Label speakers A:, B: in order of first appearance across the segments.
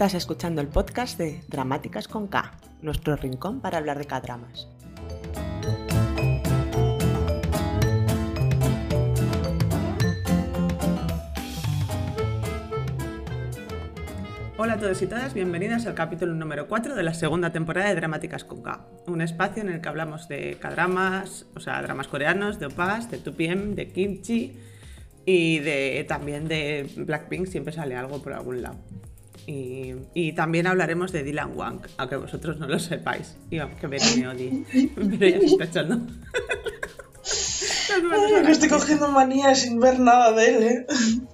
A: Estás escuchando el podcast de Dramáticas con K, nuestro rincón para hablar de K-dramas. Hola a todos y todas, bienvenidas al capítulo número 4 de la segunda temporada de Dramáticas con K, un espacio en el que hablamos de K-dramas, o sea, dramas coreanos, de opas, de 2PM, de kimchi y de, también de Blackpink, siempre sale algo por algún lado. Y, y también hablaremos de Dylan Wang, aunque vosotros no lo sepáis. Y aunque me odie. Pero ya se está echando.
B: Ay, que estoy cogiendo manía sin ver nada de él, ¿eh?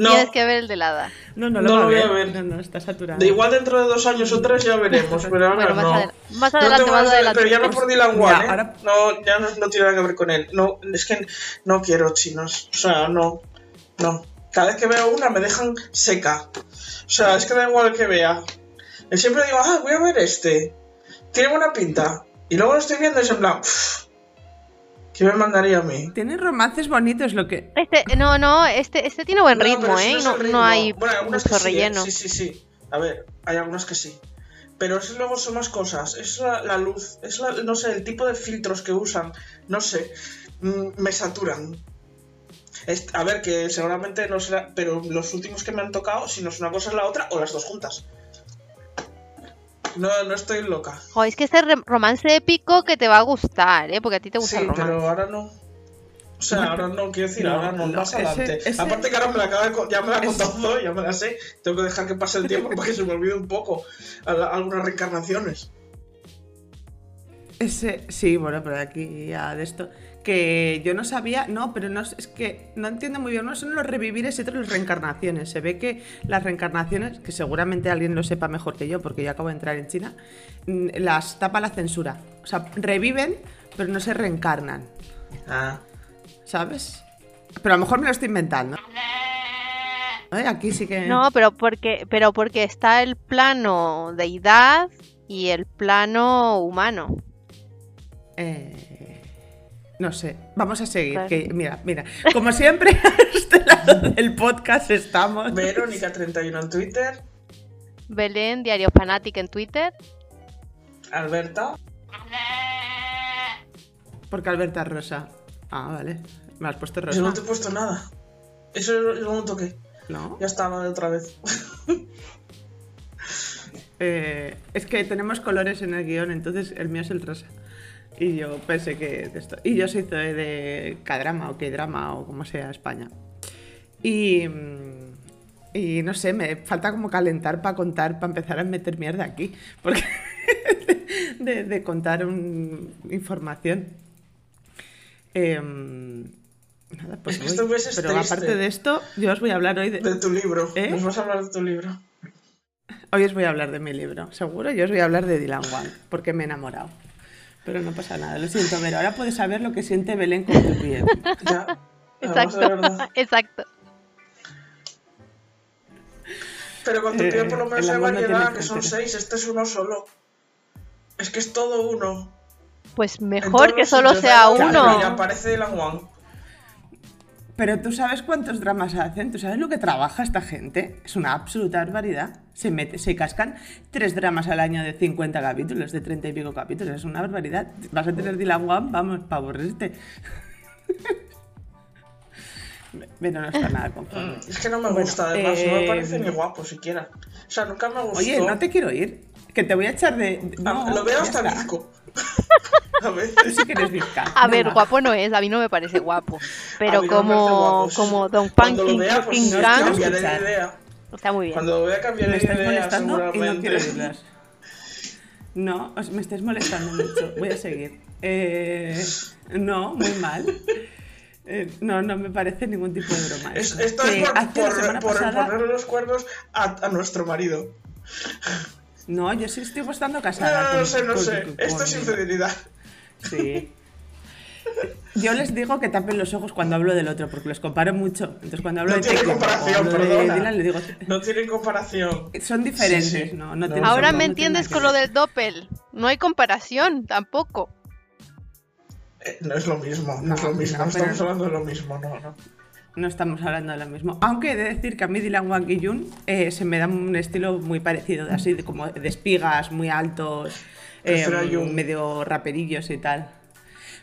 B: No.
C: Tienes que ver el de Lada.
A: No, no
B: No
A: lo,
B: lo
A: va
B: voy a
A: ver. No, no, está saturado.
B: De igual dentro de dos años o tres ya veremos, pero ahora
C: Bueno, más,
B: no.
C: más
B: No
C: adelante,
B: tengo
C: más adelante.
B: pero ya no por Dylan Wan,
A: Ya,
B: ¿eh?
A: ahora-
B: No, ya no, no tiene nada que ver con él. No, es que no quiero chinos. O sea, no. No. Cada vez que veo una me dejan seca. O sea, es que da igual que vea. Yo siempre digo, ah, voy a ver este. Tiene buena pinta. Y luego lo estoy viendo y es en plan, "Pff, ¿qué me mandaría a mí?
A: Tiene romances bonitos, lo que.
C: Este, no, no, este, este tiene buen
B: No,
C: ritmo,
B: ese
C: ¿eh? No, no hay
B: Bueno, algunas
C: mucho
B: que sí, ¿eh?
C: relleno.
B: Sí, sí, sí. A ver, hay algunas que sí. Pero es, luego son más cosas. Es la, la luz. Es la, no sé, el tipo de filtros que usan. No sé. mm, me saturan. Es- a ver, que seguramente no será. Pero los últimos que me han tocado, si no es una cosa es la otra, o las dos juntas. No, no estoy loca.
C: Jo, es que este romance épico que te va a gustar, ¿eh? Porque a ti te gusta
B: Sí,
C: el romance.
B: pero ahora no. O sea, ahora no, quiero decir,
A: No,
B: ahora no,
A: no,
B: más
A: ese-
B: adelante.
A: ese-
B: Aparte que ahora me la acaba de ya me la ha contado todo, ya me la sé. Tengo que dejar que pase el tiempo para que se me olvide un poco a la- algunas reencarnaciones.
A: Ese, sí, bueno, pero aquí ya de esto. Que yo no sabía, no, pero no es es que no entiendo muy bien. Uno son los revivires y otros las reencarnaciones. Se ve que las reencarnaciones, que seguramente alguien lo sepa mejor que yo, porque yo acabo de entrar en China, mm, las tapa la censura. O sea, reviven, pero no se reencarnan.
B: Ah.
A: ¿Sabes? Pero a lo mejor me lo estoy inventando. Ay, Aquí sí que.
C: No, pero porque, pero porque está el plano deidad y el plano humano.
A: Eh, no sé, vamos a seguir.
C: Claro.
A: Que, mira, mira, como siempre, a este lado del podcast estamos.
B: Verónica31 en Twitter.
C: Belén, Diario Fanatic en Twitter.
B: Alberta.
A: Porque Alberta es rosa. Ah, vale. Me has puesto
B: Yo
A: rosa.
B: no te he puesto nada. Eso es lo toqué.
A: ¿No?
B: Ya estaba de otra vez.
A: Eh, es que tenemos colores en el guion, entonces el mío es el rosa. Y yo pensé que esto. Y yo soy de K-drama o K-drama o como sea España. Y. mm, Y no sé, me falta como calentar para contar, para empezar a meter mierda aquí. Porque. de, de contar un- información. Em, nada, pues
B: Es que este mes es
A: Pero
B: triste.
A: aparte de esto, yo os voy a hablar hoy de.
B: De tu libro.
A: ¿Eh?
B: Nos vas a hablar de tu libro.
A: Hoy os voy a hablar de mi libro, seguro. Yo os voy a hablar de Dylan Wang, porque me he enamorado. Pero no pasa nada, lo siento, pero ahora puedes saber lo que siente Belén con tu pie.
B: Ya.
C: Exacto, exacto.
B: Pero con tu
A: Eh,
B: pie por lo menos
A: el
B: hay variedad, que son seis, este es uno solo. Es que es todo uno.
C: Pues mejor que solo sea uno.
B: Mira, aparece Dylan Wang.
A: Pero tú sabes cuántos dramas hacen, tú sabes lo que trabaja esta gente. Es una absoluta barbaridad. Se, mete, se cascan tres dramas al año de 50 capítulos, de 30 y pico capítulos. Es una barbaridad. Vas a tener Dylan Wang, vamos, para aburrirte. Pero no está nada conforme.
B: Es que no me
A: Bueno,
B: gusta, además, no me
A: eh,
B: parece ni guapo siquiera. O sea, nunca me gustó.
A: Oye, no te quiero ir. Que te voy a echar de.
B: Ah,
A: no,
B: lo veo hasta
A: está.
B: disco. A ver.
A: Tú sí que eres bizca.
C: A ver,
A: Venga.
C: guapo no es, a mí no me parece guapo. Pero
B: A no
C: como,
B: guapo.
C: como Don Punkin
B: vea, pues
C: King está muy bien.
B: Cuando lo vea cambiaré
A: Me
B: de idea,
A: molestando y no
B: seguramente.
A: No, os- me estáis molestando mucho. Voy a seguir. Eh, no, muy mal. Eh, no, no me parece ningún tipo de broma.
B: Es- esto
A: Que
B: es por, por, ponerle los cuernos a, a nuestro marido.
A: No, yo sí estoy estando
B: No,
A: casada.
B: no,
A: con-
B: sé, no
A: con-
B: sé.
A: con-
B: Esto es infidelidad.
A: Sí. Yo les digo que tapen los ojos cuando hablo del otro, porque los comparo mucho. Entonces cuando hablo
B: No
A: de
B: tiene comparación,
A: hablo de
B: perdona.
A: Dylan, le digo...
B: No tienen comparación.
A: Son diferentes,
B: Sí, sí.
A: ¿no? no,
B: No.
A: tienen-
C: Ahora
A: no
C: me entiendes con lo del Doppel. No hay comparación tampoco.
B: Eh, no es lo mismo, no, es
A: No,
B: lo mismo.
A: no,
B: No,
A: pero-
B: estamos hablando de lo mismo, no, no.
A: No estamos hablando de lo mismo. Aunque he de decir que a mí Dylan Wang y Jun eh, se me da un estilo muy parecido, de así de como de espigas muy altos, eh, medio raperillos y tal.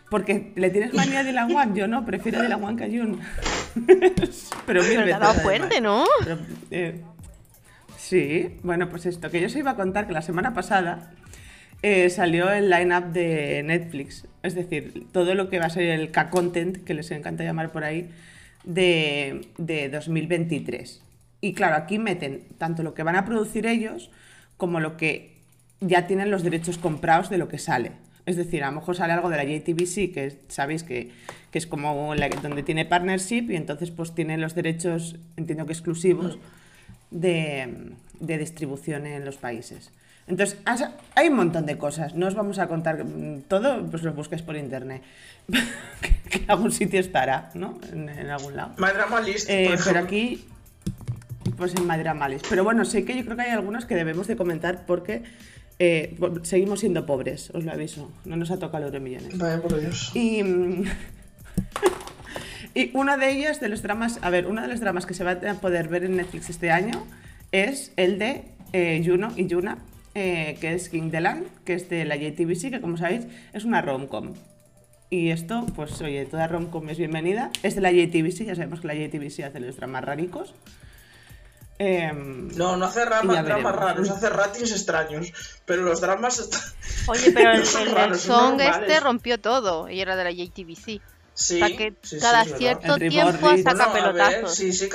A: Porque le tienes manía a Dylan Wang, yo no, prefiero Dylan Wang que a Jun. Pero
C: Pero te ha dado fuerte, ¿no?
A: Pero, eh, sí, bueno, pues esto, que yo os iba a contar que la semana pasada eh, salió el line-up de Netflix, es decir, todo lo que va a ser el K-Content, que les encanta llamar por ahí, de, de 2023. Y claro, aquí meten tanto lo que van a producir ellos como lo que ya tienen los derechos comprados de lo que sale. Es decir, a lo mejor sale algo de la JTBC, que sabéis que, que es como donde tiene partnership y entonces pues tiene los derechos, entiendo que exclusivos, de, de distribución en los países. Entonces, hay un montón de cosas. No os vamos a contar mm, todo, pues lo buscáis por internet. que, en algún sitio estará, ¿no? En, en algún lado.
B: My Drama List,
A: Eh, pero aquí, pues en Madrid Malis. Pero bueno, sé que yo creo que hay algunos que debemos de comentar porque eh, seguimos siendo pobres, os lo aviso. No nos ha tocado los millones.
B: Vaya por Dios.
A: Y, mm, y uno de ellos, de los dramas, a ver, uno de los dramas que se va a poder ver en Netflix este año es el de eh, Juno y Yuna, eh, que es King the Land, que es de la JTBC, que como sabéis es una rom-com. Y esto, pues oye, toda rom-com es bienvenida. Es de la JTBC, ya sabemos que la JTBC hace los dramas raricos. Em,
B: No, no hace dramas
A: veremos.
B: raros, hace ratings extraños. Pero los dramas están...
C: Oye, pero el,
B: No raros,
C: song este rompió todo y era de la JTBC.
B: Sí,
C: o sea que
B: sí, sí,
C: cada
B: verdad.
C: cierto tiempo saca
B: Bueno, a ver,
C: pelotazos.
B: sí, sí,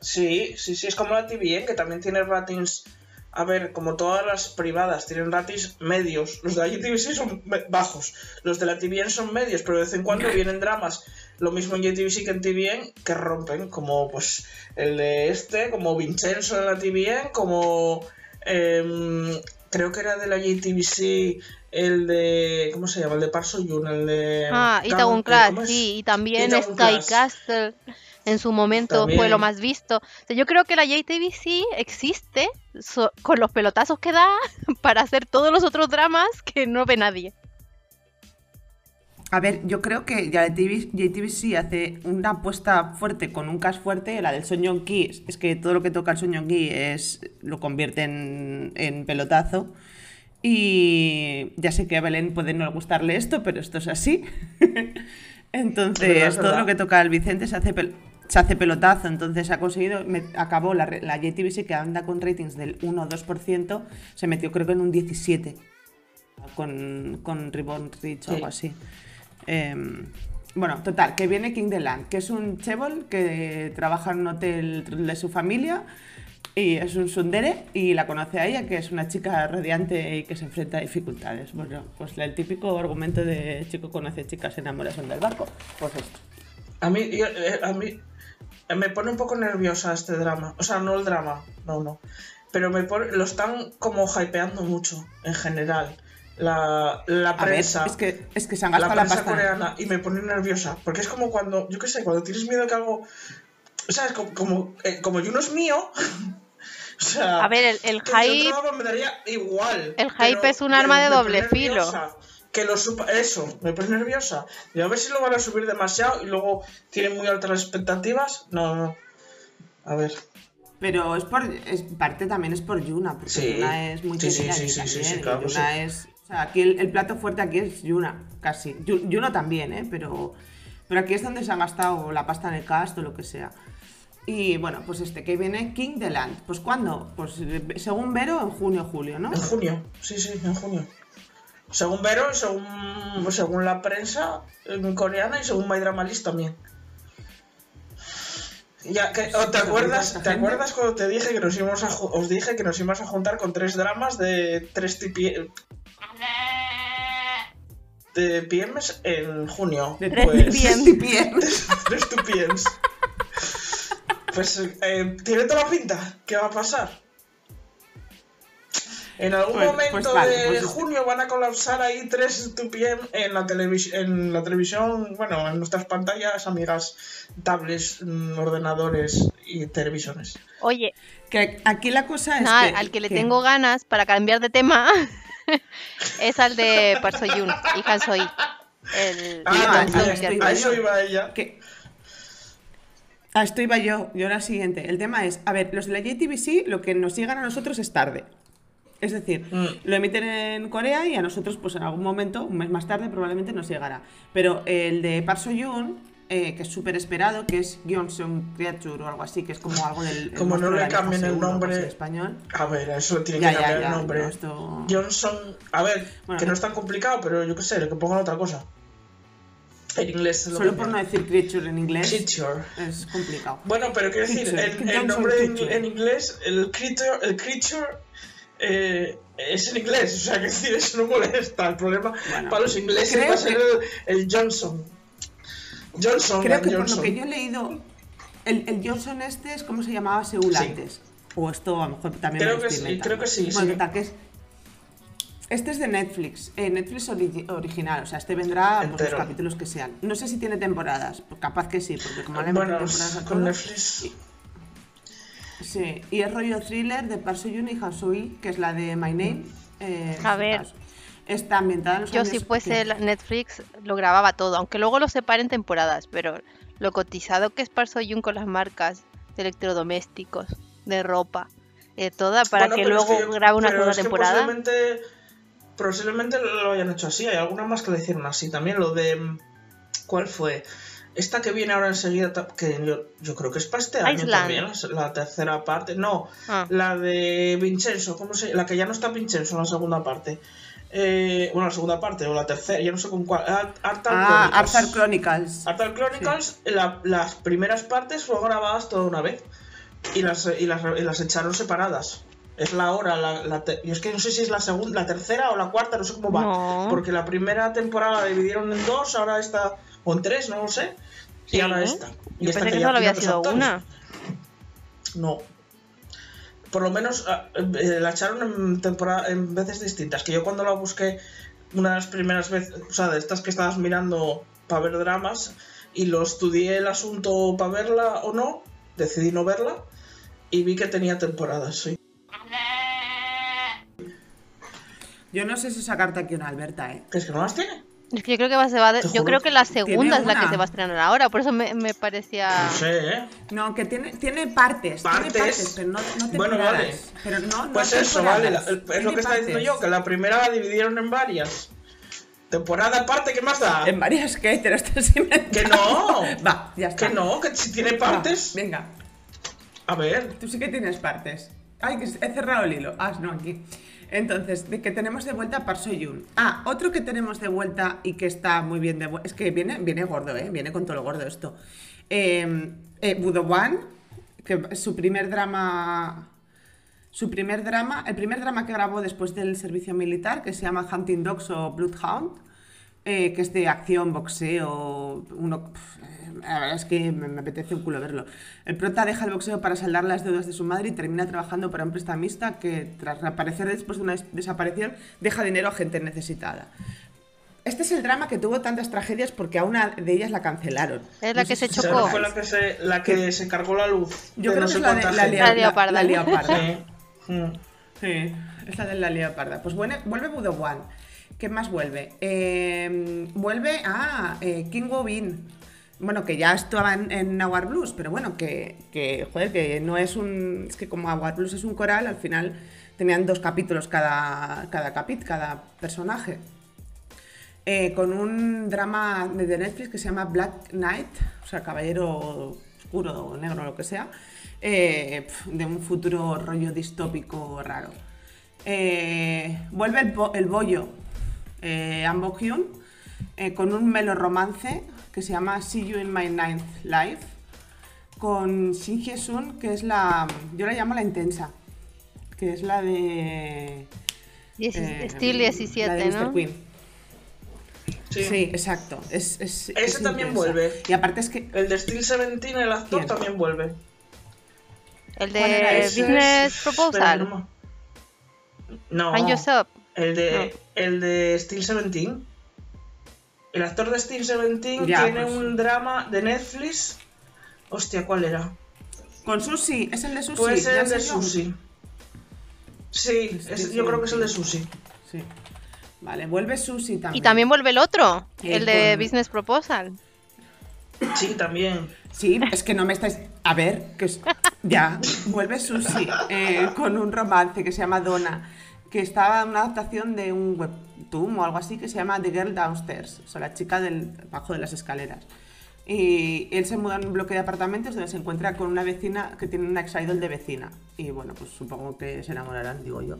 B: sí, sí, sí, es como la TVN, que también tiene ratings. A ver, como todas las privadas tienen ratings medios. Los de la JTBC son bajos. Los de la TVN son medios, pero de vez en cuando vienen dramas. Lo mismo en JTBC que en TVN, que rompen, como pues el de este, como Vincenzo en la TVN, como em, creo que era de la JTBC el de ¿cómo se llama? El de Park Seo-yoon, el de
C: Ah, Itaewon
B: eh,
C: Class,
B: ¿cómo es?
C: sí, y también Sky. Castle en su momento fue lo más visto. O sea, yo creo que la JTBC existe so- con los pelotazos que da para hacer todos los otros dramas que no ve nadie.
A: A ver, yo creo que ya JTBC JTBC hace una apuesta fuerte con un cast fuerte, la del Son Ki, es que todo lo que toca el Son Ki es, lo convierte en, en pelotazo. Y ya sé que a Belén puede no gustarle esto, pero esto es así. Entonces,
B: verdad, es
A: todo lo que toca el Vicente se hace, pel- se hace pelotazo. Entonces, ha conseguido, me- acabó la, re- la JTBC que anda con ratings del 1 o 2%, se metió creo que en un 17 con, con Ribbon Rich o
B: Sí.
A: algo así. Em, bueno, total, que viene King the Land, que es un chebol que trabaja en un hotel de su familia y es un sundere y la conoce a ella, que es una chica radiante y que se enfrenta a dificultades. Bueno, pues el típico argumento de chico conoce chicas, se enamora, son del barco. Pues esto.
B: A mí, eh, a mí me pone un poco nerviosa este drama. O sea, no el drama, no, no. Pero me pone, lo están como hypeando mucho en general. La, la
A: ver,
B: prensa.
A: es que, es que se han
B: la
A: gastado la,
B: prensa
A: pasta.
B: coreana y me pone nerviosa. Porque es como cuando, yo qué sé, cuando tienes miedo que algo. O sea, es como, como, eh, como Juno es mío. o sea.
C: A ver, el, el
B: yo
C: hype,
B: me daría igual.
C: el
B: pero
C: hype es un arma de doble filo.
B: nerviosa Que lo supa, eso, me pone nerviosa. Y a ver si lo van a subir demasiado y luego tienen muy altas las expectativas. No, no. A ver.
A: Pero es por es, parte también es por Yuna, porque
B: Sí.
A: Yuna es muy
B: Sí, sí, sí, sí, sí, sí, claro
A: Yuna es, o sea, aquí el, el plato fuerte aquí es Yuna, casi. Yu- Yuno también, ¿eh? Pero, pero aquí es donde se han gastado la pasta en el cast o lo que sea. Y bueno, pues este que viene King the Land. Pues ¿cuándo? Pues eh, según Vero, en junio julio, ¿no?
B: En junio, sí, sí, en junio. Según Vero, según, según la prensa en coreana y según My Drama List también. Ya, que, ¿o ¿te,
A: ¿Se
B: acuerdas, ¿Te acuerdas cuando te dije que nos íbamos a os dije que nos íbamos a juntar con tres dramas de tres tipi- de PMs en junio?
A: De
C: Tres
B: pues,
C: TPM.
A: TPM.
B: tres TPMs. Pues eh, tiene toda la pinta. ¿Qué va a pasar? En algún
A: Pues-
B: momento
A: pues vale,
B: de
A: pues
B: junio van a colapsar ahí 3 2PM en la, en la televisión, bueno, en nuestras pantallas, amigas, tablets, mm, ordenadores y televisiones.
C: Oye,
A: Que aquí la cosa es
C: nada,
A: que,
C: al que le
A: que-
C: tengo ganas para cambiar de tema es al de Park Seo-yoon y Han Soo-hee. El,
B: Ah,
C: el
B: a eso iba ella.
A: que, Ah, esto iba yo, yo la siguiente. El tema es, a ver, los de la JTBC lo que nos llegan a nosotros es tarde. Es decir,
B: Mm.
A: lo emiten en Corea y a nosotros, pues en algún momento, un mes más tarde, probablemente nos llegará. Pero el de Park Seo-yoon, eh, que es súper esperado, que es Gyeongsung Creature o algo así, que es como algo del... el
B: Como no le cambien el nombre.
A: en español.
B: A ver, eso tiene
A: Ya,
B: que cambiar el nombre.
A: no, esto-
B: Johnson, a ver,
A: Bueno,
B: que no
A: eh.
B: es tan complicado, pero yo qué sé, que pongan otra cosa. En inglés es lo
A: Solo por no decir Creature en inglés
B: Creature.
A: es complicado.
B: Bueno, pero quiero decir, el,
A: Johnson
B: nombre en, en inglés, el creature, el creature eh, es en inglés, o sea, que decir, eso no molesta. El problema
A: Bueno,
B: para los ingleses va a ser
A: que-
B: el, el Johnson. Johnson,
A: Creo que por lo que yo he leído, el, el Johnson este es como se llamaba Seúl
B: Sí.
A: antes. O esto a lo mejor también
B: Creo
A: me
B: que sí, creo que sí,
A: Bueno,
B: sí.
A: que es- Este es de Netflix, eh, Netflix origi- original, o sea, este vendrá pues, los capítulos que sean. No sé si tiene temporadas, capaz que sí, porque como le
B: Bueno,
A: temporadas a
B: con Netflix.
A: Sí, y es rollo thriller de Park Seo-yoon y Han Soo-hee, que es la de My Name. eh,
C: A
A: en
C: ver.
A: caso. Está ambientada en los
C: Yo
A: años
C: si fuese
A: 70.
C: la- Netflix lo grababa todo, aunque luego lo separen temporadas, pero lo cotizado que es Park Seo-yoon con las marcas de electrodomésticos, de ropa, de toda, para
B: Bueno,
C: que
B: es
C: luego
B: yo-
C: grabe una segunda
B: es
C: temporada.
B: Posiblemente, posiblemente lo hayan hecho así. Hay algunas más que lo hicieron así. También lo de. mm, ¿Cuál fue? Esta que viene ahora enseguida, que yo, yo creo que es para este año también, la, la tercera parte. No,
C: Ah.
B: la de Vincenzo, ¿cómo se La que ya no está Vincenzo en la segunda parte. Eh, bueno, la segunda parte, o la tercera, ya no sé con cuál. Art- Arthur
A: Ah,
B: Chronicles.
A: Arthur Chronicles.
B: Arthur Chronicles, la- las primeras partes fueron grabadas toda una vez y las, y las, y las echaron separadas. Es la hora, la, la te- es que no sé si es la segunda, la tercera o la cuarta, no sé cómo va.
C: No.
B: Porque la primera temporada la dividieron en dos, ahora está, o en tres, no lo sé. Y
C: Sí.
B: ahora esta. Y
C: Yo
B: esta
C: pensé que
B: ya
C: solo había sido
B: actores.
C: una.
B: No. Por lo menos ah, eh, la echaron en, temporada, en veces distintas. Que yo cuando la busqué una de las primeras veces, o sea, de estas que estabas mirando para ver dramas, y lo estudié el asunto para verla o no, decidí no verla, y vi que tenía temporadas, sí.
A: Yo no sé si sacarte aquí una Alberta, ¿eh?
B: ¿Que es que no las tiene?
C: Es que yo creo que va, se va de-
B: Te
C: yo creo que la segunda es la que se va a estrenar ahora, por eso me, me parecía
B: No sé, ¿eh?
A: No, que tiene, tiene partes.
B: ¿Partes?
A: Tiene partes, pero no, no
B: Bueno,
A: temporadas.
B: vale.
A: Pero no, no
B: Pues eso, vale, la- es lo que está diciendo yo, que la primera la dividieron en varias. Temporada aparte, ¿qué más da?
A: En varias que te lo estás inventando.
B: Que no.
A: Va, ya está.
B: Que no, que si tiene
A: Va,
B: partes.
A: venga,
B: A ver,
A: tú sí que tienes partes. Ay, que he cerrado el hilo. Ah, no, aquí. Entonces, de que tenemos de vuelta a Seo-yoon. Ah, otro que tenemos de vuelta y que está muy bien de vuelta. Es que viene, viene gordo, ¿eh? Viene con todo lo gordo esto. Eh, eh, Budowan, que su primer drama. Su primer drama, el primer drama que grabó después del servicio militar, que se llama Hunting Dogs o Bloodhound, eh, que es de acción, boxeo, uno... La verdad es que me, me apetece un culo verlo. El prota deja el boxeo para saldar las deudas de su madre y termina trabajando para un prestamista que, tras reaparecer después de una des- desaparición, deja dinero a gente necesitada. Este es el drama que tuvo tantas tragedias porque a una de ellas la cancelaron.
C: Es la que se chocó.
B: fue la que se, la que se cargó la luz.
A: Yo creo
B: no
A: que es la, de, la, lea-
C: La leoparda.
A: la leoparda.
B: Sí. Mm.
A: Sí, es la de la leoparda. Pues vuelve, vuelve Budo One. ¿Qué más vuelve? Eh, vuelve a King Wobin. Bueno, que ya estaba en, en Nahuar Blues, pero bueno, que, que, joder, que no es un. Es que como Nahuar Blues es un coral, al final tenían dos capítulos cada, cada capítulo, cada personaje. Eh, con un drama de Netflix que se llama Black Knight, o sea, caballero oscuro negro, lo que sea, eh, de un futuro rollo distópico raro. Eh, vuelve el, bo- el bollo eh, Ahn Bok-hyun, eh, con un meloromance que se llama See You in My Ninth Life, con Shin Hye-sun, que es la. Yo la llamo la intensa, que es la de. Eh,
C: Steel
A: la
C: 17,
A: de Mr.
C: ¿no?
A: Queen.
B: Sí.
A: Sí, exacto. Es, es-
B: Ese
A: es
B: también
A: intensa.
B: vuelve.
A: Y aparte es que.
B: El de Steel 17, el actor,
A: ¿Quién?
B: también vuelve.
C: El
A: ¿Cuál era
C: de? Business Proposal.
B: no. No.
C: Find Yourself.
B: El de, el de Steel 17. El actor de 17
A: Ya,
B: tiene
A: pues.
B: un drama de Netflix. Hostia, ¿cuál era?
A: Con Susi, es el de Susi.
B: Puede ser
A: ya
B: el de. Sushi. Sí, es- yo creo que es el de
A: 17.
B: Sushi.
A: Sí. Vale, vuelve Susi también.
C: Y también vuelve el otro, el de
A: con-
C: Business Proposal.
B: Sí, también.
A: Sí, es que no me estáis. A ver, que es... ya, vuelve Susi eh, con un romance que se llama Donna, que estaba en una adaptación de un webtoon o algo así que se llama The Girl Downstairs, o sea, la chica del bajo de las escaleras. Y él se muda en un bloque de apartamentos donde se encuentra con una vecina que tiene una ex-idol de vecina. Y bueno, pues supongo que se enamorarán, digo yo.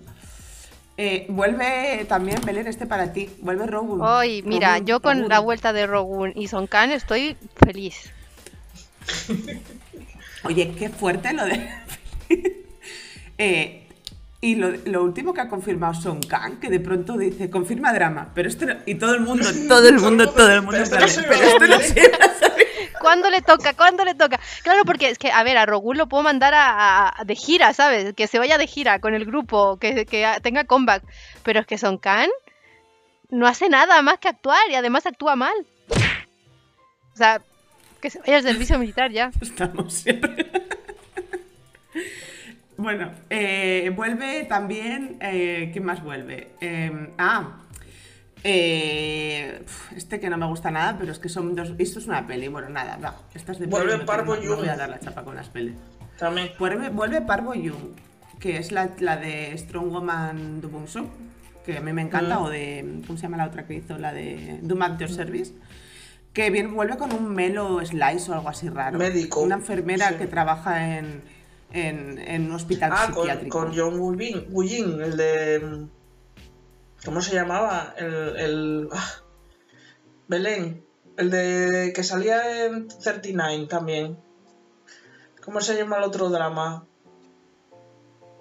A: Eh, vuelve también, Belén, este para ti. Vuelve Rogun.
C: Hoy, mira,
A: Rogun,
C: yo con
A: Rogun.
C: la vuelta de Rogun y Son Khan estoy feliz.
A: Oye, qué fuerte lo de. Eh, y lo, lo último que ha confirmado Son Kang, que de pronto dice, confirma drama. Pero esto no- Y todo el mundo, todo el mundo, todo el mundo.
B: Pero esto no
A: Pero
B: se
A: esto no se.
C: ¿Cuándo le toca? ¿Cuándo le toca? Claro, porque es que, a ver, a Rogun lo puedo mandar a, a- de gira, ¿sabes? Que se vaya de gira con el grupo, que, que tenga comeback. Pero es que Son Khan no hace nada más que actuar y además actúa mal. O sea, que se vaya al servicio militar ya.
A: Estamos siempre. Bueno, eh, vuelve también. Eh, ¿Quién más vuelve? Eh, ah, eh, uf, este que no me gusta nada, pero es que son dos. Esto es una peli. Bueno, nada, va. Estas de
B: Vuelve
A: pelis no tengo- no voy a dar la chapa con las pelis.
B: También.
A: Vuelve, vuelve Parvo Young, que es la, la de Strong Woman Bong Soon, que a mí me encanta,
B: Mm.
A: o de. ¿Cómo se llama la otra que hizo? La de Do At Your Service. Que bien, vuelve con un melo slice o algo así raro.
B: Médico,
A: Una enfermera
B: sí.
A: que trabaja en, en, en un hospital
B: Ah, con,
A: psiquiátrico.
B: con John Woo Bin- Woo Jin, el de. ¿Cómo se llamaba? El. el ah, Belén. El de que salía en 39 también. ¿Cómo se llama el otro drama?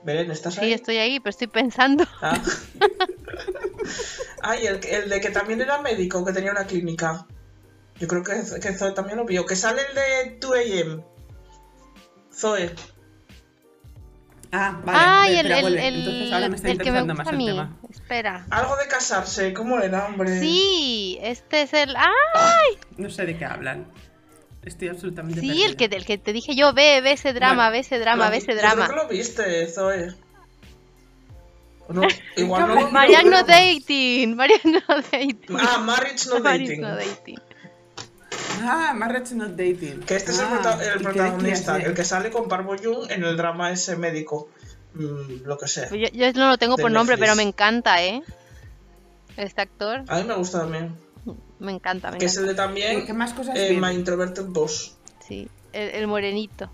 B: Belén, ¿estás ahí?
C: Sí, estoy ahí, pero estoy pensando.
B: Ah. Ay, el, que- el de que también era médico, que tenía una clínica. Yo creo que, que Zoe también lo vio. Que sale el de 2AM. Zoe.
A: Ah, vale.
C: Ay,
A: ve-
C: el, el,
A: Entonces ahora me está
C: el que me gusta
A: más
C: a
A: el
C: mí.
A: tema.
C: Espera.
B: Algo de casarse. ¿Cómo era, hombre?
C: Sí, este es el. ¡Ah!
A: No sé de qué hablan. Estoy absolutamente
C: Sí,
A: perdida.
C: el que, el que te dije yo, ve, ve ese drama,
A: Bueno,
C: ve ese drama,
B: Lo-
C: ve ese
B: yo
C: drama.
B: Creo que lo viste, Zoe. ¿O no? Igual no. lo-
C: Mariano Dating, Mariano Dating.
B: Ah, Marriage No
C: Marriage
B: Dating.
C: no dating.
A: Ah, Marriage Not Dating.
B: Que este es el,
A: Ah,
B: prota- el
A: ¿y qué-
B: protagonista, el que sale con Park Bo Young en el drama ese médico. Mm, lo que sea.
C: Yo, yo no lo tengo por nombre, pero me encanta, ¿eh? Este actor,
B: A mí me gusta también.
C: me encanta, me
B: Que es el
C: encanta.
B: de también.
A: ¿Y qué más cosas
B: eh? My Introverted Boss.
C: Sí, el, el morenito.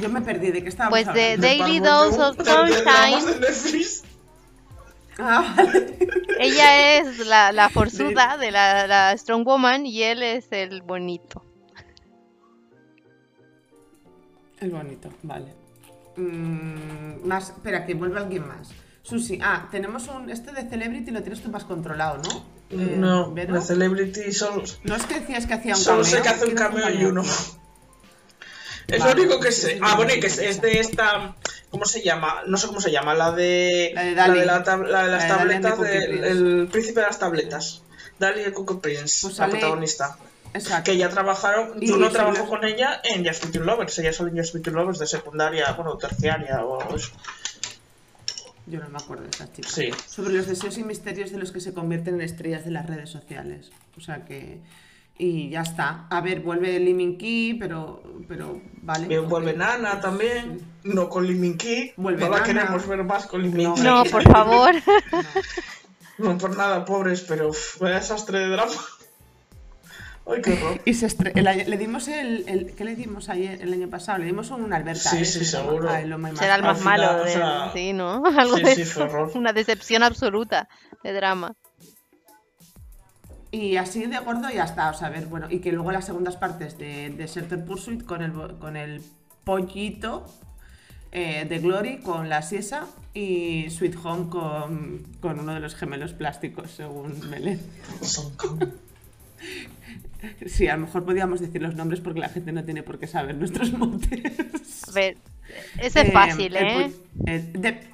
A: Yo me perdí de qué estábamos
C: Pues de-
A: hablando.
C: de- Daily Dose of Sunshine.
A: Ah, vale.
C: Ella es la, la forzuda de la, la Strong Woman y él es el bonito.
A: El bonito, vale. Mm, más, espera, que vuelva alguien más. Susi, ah, tenemos un. Este de Celebrity lo tienes tú más controlado, ¿no? Eh,
B: no,
A: Vero.
B: de Celebrity solo,
A: No es que decías que hacía un
B: solo
A: cameo.
B: sé que hace un
A: ¿Quién
B: cameo y uno. Es
A: Vale,
B: lo único que sé. Ah, bueno, y que es
A: sí.
B: de esta. ¿Cómo se llama? No sé cómo se llama. La de.
A: La de
B: la de, la tab- la de las
A: de
B: tabletas. Del el príncipe de las tabletas. Dali el Cookie Prince,
A: Pues
B: la protagonista.
A: Exacto.
B: Que ya trabajaron. Yo no trabajo con ella en Just Between Lovers. Ella solo en Just Between Lovers de secundaria, bueno, terciaria o algo eso.
A: Yo no me acuerdo de esa chica.
B: Sí.
A: Sobre los deseos y misterios de los que se convierten en estrellas de las redes sociales. O sea que. Y ya está. A ver, vuelve Min Ki, pero. pero vale.
B: Bien, vuelve Nana también. No con Min Ki.
A: Vuelve
B: no la
A: Nana.
B: queremos ver más con Min Ki.
C: No, por favor.
B: No por nada, pobres, pero uff, vaya desastre de drama. Ay, qué horror.
A: Y se estre- el le dimos el, el- ¿Qué le dimos ayer, el año pasado? Le dimos un Alberta.
B: Sí,
A: ¿eh?
B: sí, seguro.
C: Será el
A: Más.
C: más
B: Al
C: malo.
B: final, o
C: de-
B: sea,
C: sí, ¿no? Algo
B: sí,
C: de
B: sí,
C: eso.
B: fue horror.
C: Una decepción absoluta de drama.
A: Y así de gordo ya está. O sea, a ver, bueno. Y que luego las segundas partes de, de Shelter Pursuit con el, bo- con el pollito eh, de Glory, con la Siesa y Sweet Home con, con uno de los gemelos plásticos, según Belén. Sí, a lo mejor podíamos decir los nombres porque la gente no tiene por qué saber nuestros motes.
C: A ver, ese es
A: Eh,
C: fácil, ¿eh?
A: de-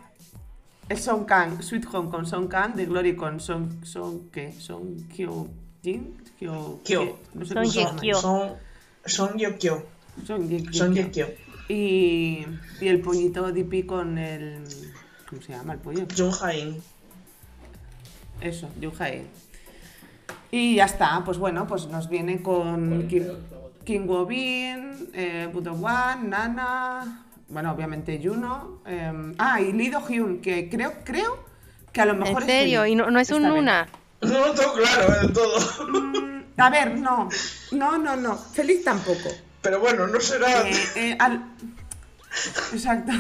A: es Song Kang, Sweet Home con Song Kang, The Glory con Song, Song ¿qué? Song Kyo Jin, Kyo,
B: Kyo.
A: no sé
C: Song
A: cómo se
C: Ye
A: llama.
C: Kyo.
B: Son. Son Yokyo.
A: Song Ye Kyo.
B: Son Yokyo.
A: Y, y el pollito DP con el, ¿cómo se llama el pollo?
B: Jung Hain.
A: Eso, Yuhai. Y ya está, pues bueno, pues nos viene con Kim, Kim Woo-bin, eh, Budo Wan, Nana, bueno, obviamente Juno. eh, ah, y Lee Do-hyun, que creo, creo que a lo mejor
C: ¿En
A: es
C: serio? ¿Y no, no es un. Luna?
B: No lo tengo claro eh, del todo.
A: Mm, a ver, no, no, no, no, feliz tampoco.
B: Pero bueno, no será.
A: Eh, eh, al- Exacto.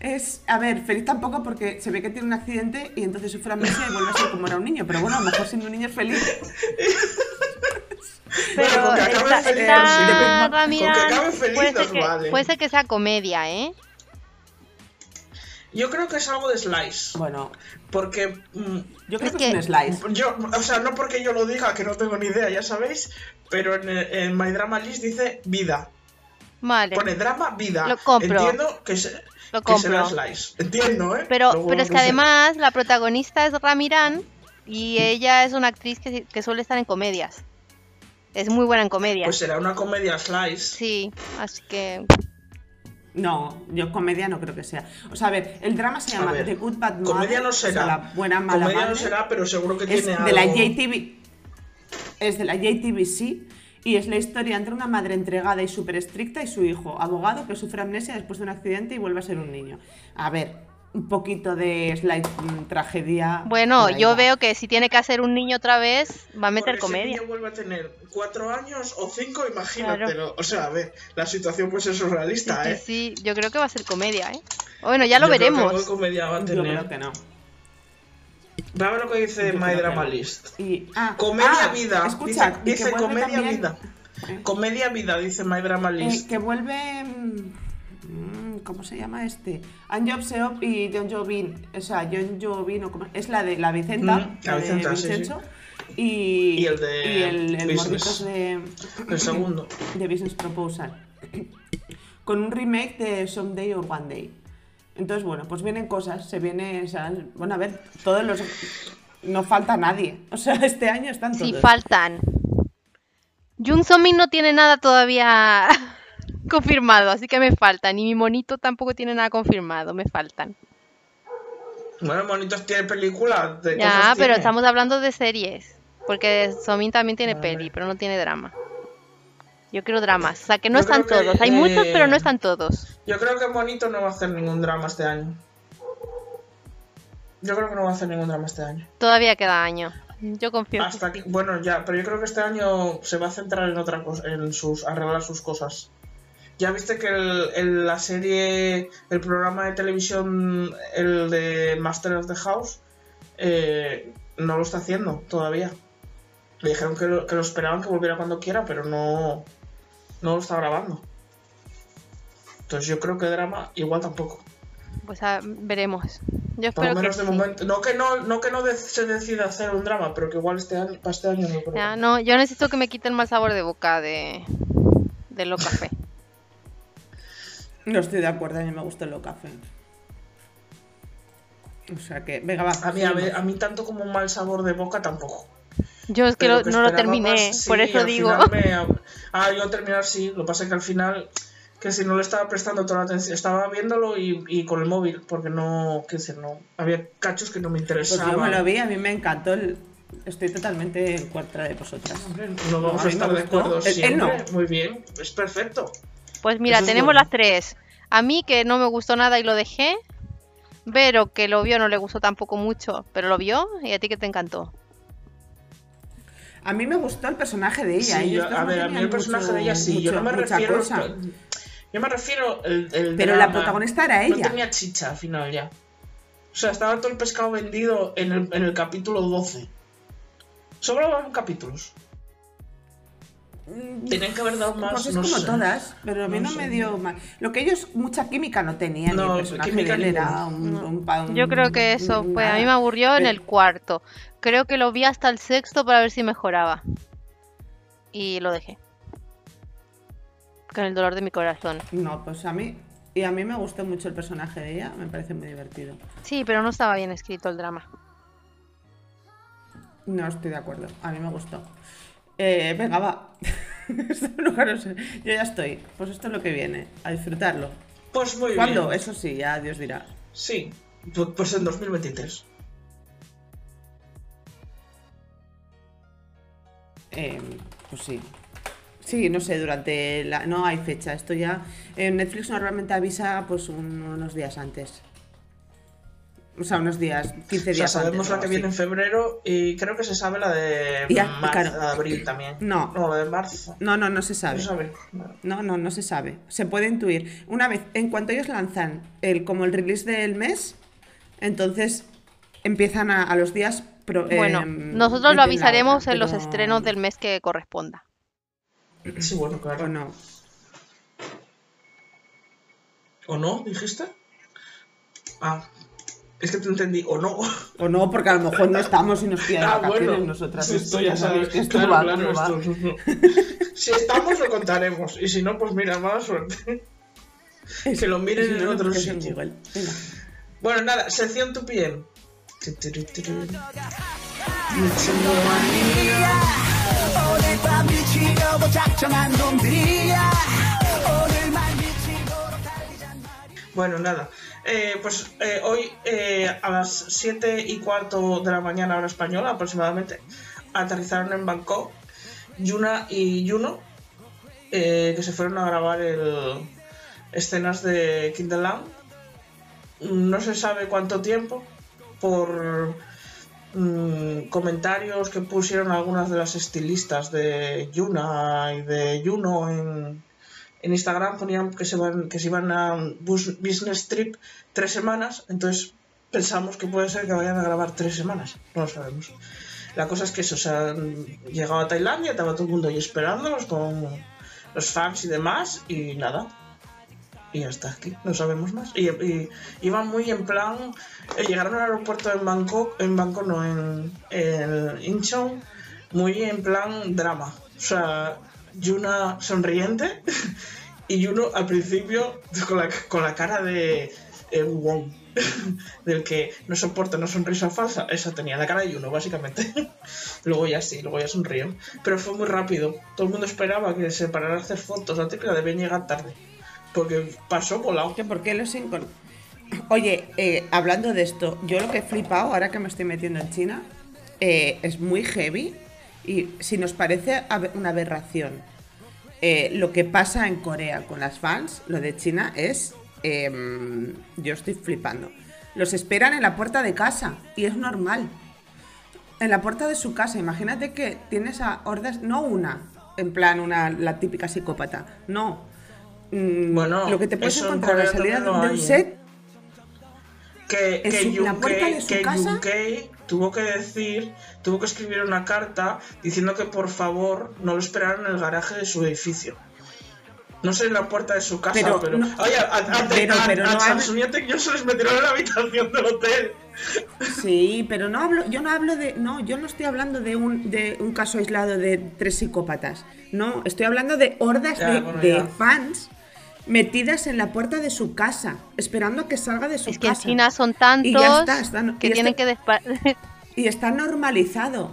A: Es, a ver, feliz tampoco porque se ve que tiene un accidente y entonces sufre amnesia y vuelve a ser como era un niño. Pero bueno, a lo mejor siendo un niño es feliz.
C: Pero
B: con que acabe
C: esta,
B: feliz,
C: esta
B: sí, depende- con
C: Ramírez
B: que acabe feliz
C: puede, ser que,
B: vale.
C: puede ser que sea comedia, ¿eh?
B: Yo creo que es algo de Slice.
A: Bueno,
B: Porque. mm,
A: yo creo
C: Es
A: que, es un slice.
B: yo, o sea, no porque yo lo diga, que no tengo ni idea, ya sabéis. Pero en, My Drama List dice vida.
C: Vale.
B: Pone drama, vida.
C: Lo compro.
B: Entiendo que, se,
C: Lo
B: que será. Slice. Entiendo, ¿eh?
C: Pero,
B: Luego
C: pero es que
B: no sé.
C: además la protagonista es Ramirán y ella es una actriz que, que suele estar en comedias. Es muy buena en comedias.
B: Pues será una comedia Slice.
C: Sí, así que
A: No, yo comedia no creo que sea. O sea, a ver, el drama se llama
B: ver,
A: The Good Bad Mother.
B: Comedia no
A: o sea,
B: será.
A: la buena mala
B: comedia no será, pero seguro que
A: es
B: tiene
A: de la. JTV. Es de la JTBC y es la historia entre una madre entregada y súper estricta y su hijo, abogado, que sufre amnesia después de un accidente y vuelve a ser un niño. A ver, un poquito de slide mm, tragedia.
C: bueno, yo
A: va.
C: veo que si tiene que hacer un niño otra vez, va a meter
B: Porque
C: comedia.
B: niño vuelve a tener cuatro años o cinco, imagínatelo. O sea, a ver, la situación pues es
C: Sí,
B: surrealista,
C: sí,
B: ¿eh?
C: sí, yo creo que va a ser comedia, ¿eh? Bueno, ya lo
B: Yo creo que
C: veremos.
B: de comedia va a
A: Yo
B: tener.
A: creo que no.
B: Va a ver lo que dice
A: Yo
B: My
A: creo
B: Drama
A: no.
B: List.
A: Y, ah,
B: Comedia
A: ah,
B: vida.
A: Escucha,
B: dice comedia
A: también-
B: vida.
A: Eh,
B: Comedia vida, dice My Drama
A: eh,
B: List.
A: que vuelve. mm, ¿Cómo se llama este? An Job Seop y John Jovin. O sea, John Jovin, o como- es la de la Vicenta.
B: Mm, la
A: de
B: Vicenta, sí, sí.
A: Vincenzo, Y,
B: Y el de
A: y el, el
B: Business.
A: de,
B: El segundo.
A: de Business Proposal. Con un remake de Someday or One Day. Entonces, bueno, pues vienen cosas, se viene, o sea, bueno, a ver, todos los... No falta nadie. O sea, este año están todos.
C: Sí, faltan. Jung Somin no tiene nada todavía confirmado, así que me faltan. Y mi monito tampoco tiene nada confirmado, me faltan.
B: Bueno, Monitos tiene película. De
C: Ya,
B: cosas
C: pero
B: tiene.
C: estamos hablando de series. Porque Somin también tiene
B: Vale.
C: peli, pero no tiene drama. Yo quiero dramas. O sea, que no
B: Yo
C: están
B: que,
C: todos. Hay muchos,
B: eh,
C: pero no están todos.
B: Yo creo que Monito no va a hacer ningún drama este año. Yo creo que no va a hacer ningún drama este año.
C: Todavía queda año. Yo confío.
B: Hasta que, bueno, ya, pero yo creo que este año se va a centrar en otra cosa, en sus arreglar sus cosas. Ya viste que el, el- la serie, el programa de televisión, el de Master of the House, eh, no lo está haciendo todavía. Le dijeron que lo, que lo esperaban que volviera cuando quiera, pero no, no lo está grabando. Entonces yo creo que drama igual tampoco.
C: Pues ah, veremos. Yo
B: Por
C: espero
B: lo menos
C: que
B: de
C: sí.
B: momento. No que no, no que no de- se decida hacer un drama, pero que igual este año, para este año no creo.
C: Ya, no, yo necesito que me quiten mal sabor de boca de, de lo café.
A: No estoy de acuerdo, a mí me gusta el low café. O sea que, venga, va.
B: A mí, a, ver, a mí tanto como un mal sabor de boca tampoco.
C: Yo es que, lo-
B: que
C: no lo terminé,
B: más, sí,
C: por eso digo.
B: me- Ah, yo terminar sí, lo que pasa es que al final, que si no le estaba prestando toda la atención, estaba viéndolo y, y con el móvil, porque no, qué decir, no, había cachos que no me
A: Pues
B: interesaban.
A: yo me lo vi, a mí me encantó. el- Estoy totalmente en contra de vosotras.
B: Hombre, No vamos
A: A
B: estar de acuerdo
A: Él- él
B: siempre.
A: no.
B: Muy bien, es perfecto.
C: Pues mira,
B: Eso
C: tenemos
B: bueno.
C: las tres. A mí que no me gustó nada y lo dejé. Vero que lo vio, no le gustó tampoco mucho, pero lo vio y a ti que te encantó.
A: A mí me gustó el personaje de ella.
B: Sí, yo-
A: dos
B: a
A: no
B: ver, a mí el personaje de ella sí, yo no me
A: mucha
B: refiero.
A: cosa.
B: Yo me refiero el, el
A: Pero la protagonista era
B: No
A: ella.
B: tenía chicha al final ya. O sea, estaba todo el pescado vendido en el, en el capítulo 12. Sobraban capítulos. Tenían que haber dado más.
A: Pues es
B: no
A: como
B: sé.
A: todas, pero a mí
B: No
A: no, me dio mal. Lo que ellos mucha química no tenían.
B: No, química
A: era un,
C: No.
A: un
C: Yo creo que eso fue. A mí me aburrió en el cuarto. Creo que lo vi hasta el sexto para ver si mejoraba. Y lo dejé. Con el dolor de mi corazón.
A: No, pues a mí. Y a mí me gustó mucho el personaje de ella, me parece muy divertido.
C: Sí, pero no estaba bien escrito el drama.
A: No estoy de acuerdo, a mí me gustó. Eh, venga, va. Yo ya estoy. Pues esto es lo que viene, a disfrutarlo.
B: Pues muy
A: ¿Cuándo?
B: bien.
A: Eso sí, ya Dios dirá.
B: Sí. Pu- Pues en 2023.
A: eh, pues sí. Sí, no sé, durante la... No hay fecha, esto ya... eh, Netflix normalmente avisa pues un- unos días antes. O sea, unos días, 15
B: O sea,
A: días
B: sabemos
A: antes.
B: la que
A: así.
B: viene en febrero y creo que se sabe la de
A: Ya,
B: marzo,
A: claro.
B: abril también.
A: No.
B: No, la de marzo.
A: No, no, no se
B: No
A: sabe.
B: se sabe. No.
A: No, no, no se sabe. Se puede intuir. Una vez, en cuanto ellos lanzan el, como el release del mes, entonces empiezan a, a los días. pro-
C: Bueno,
A: em,
C: nosotros lo avisaremos
A: hora,
C: en los estrenos del mes que corresponda.
B: Sí, bueno, claro.
A: O no.
B: ¿O no? ¿Dijiste? Ah, es que te entendí. ¿O no?
A: O no, porque a lo mejor no estamos y nos pillan
B: Ah,
A: vacaciones
B: bueno.
A: nosotras.
B: Sí, esto ya
A: sabéis
B: sabes.
A: que esto
B: claro,
A: va,
B: claro,
A: va.
B: esto- si estamos, lo contaremos. Y si no, pues mira, mala suerte. que lo miren
A: Si no,
B: en
A: lo
B: otro
A: en
B: sitio. Bueno, nada, sección tu PM. Bueno, nada. Eh, pues eh, hoy eh, a las 7 y cuarto de la mañana, hora española aproximadamente, aterrizaron en Bangkok Yuna y Yuno, que se fueron a grabar el, escenas de Kinderland. No se sabe cuánto tiempo, por mm, comentarios que pusieron algunas de las estilistas de Yuna y de Yuno en, en Instagram ponían que se van que se iban a un bus- business trip tres semanas, entonces pensamos que puede ser que vayan a grabar tres semanas, no lo sabemos. La cosa es que eso, se han llegado a Tailandia, estaba todo el mundo ahí esperándolos con los fans y demás, y nada. Y hasta aquí, no sabemos más. Y, y iban muy en plan. eh, llegaron al aeropuerto en Bangkok, en Bangkok no, en, en Incheon, muy en plan drama. O sea, Yuna sonriente y Yuno al principio con la, con la cara de eh, Wong, del que no soporta una sonrisa falsa. Esa tenía la cara de Yuno, básicamente. luego ya sí, luego ya sonrió. Pero fue muy rápido. Todo el mundo esperaba que se parara a hacer fotos. La típica debían llegar tarde. Porque pasó volado.
A: ¿Que ¿Por qué los Oye, eh, hablando de esto, yo lo que he flipado ahora que me estoy metiendo en China eh, es muy heavy y si nos parece una aberración eh, lo que pasa en Corea con las fans, lo de China es... em, yo estoy flipando. Los esperan en la puerta de casa y es normal. En la puerta de su casa, imagínate que tienes a hordas, no una, en plan una la típica psicópata, no. Mm,
B: Bueno,
A: lo que te puedes
B: en
A: encontrar a la salida de, un
B: hay, ¿eh?
A: set
B: que,
A: En
B: que,
A: la puerta de su
B: que
A: casa.
B: UK tuvo que decir, tuvo que escribir una carta diciendo que por favor no lo esperaran en el garaje de su edificio. No sé en la puerta de su casa,
A: Pero
B: pero.
A: no-
B: Oye, a, a,
A: pero-
B: a-
A: pero
B: a
A: no
B: Samsung y a Tecno les metieron en la habitación del hotel.
A: Sí, pero no hablo, yo no hablo de, no, yo no estoy hablando de un, de un caso aislado de tres psicópatas. No, estoy hablando de hordas
B: Ya,
A: de,
B: bueno,
A: de fans metidas en la puerta de su casa, esperando a que salga de su
C: Es que en
A: casa.
C: China son
A: Y
C: tantos
A: ya está,
C: que
A: y
C: tienen
A: este-
C: que
A: Y está normalizado.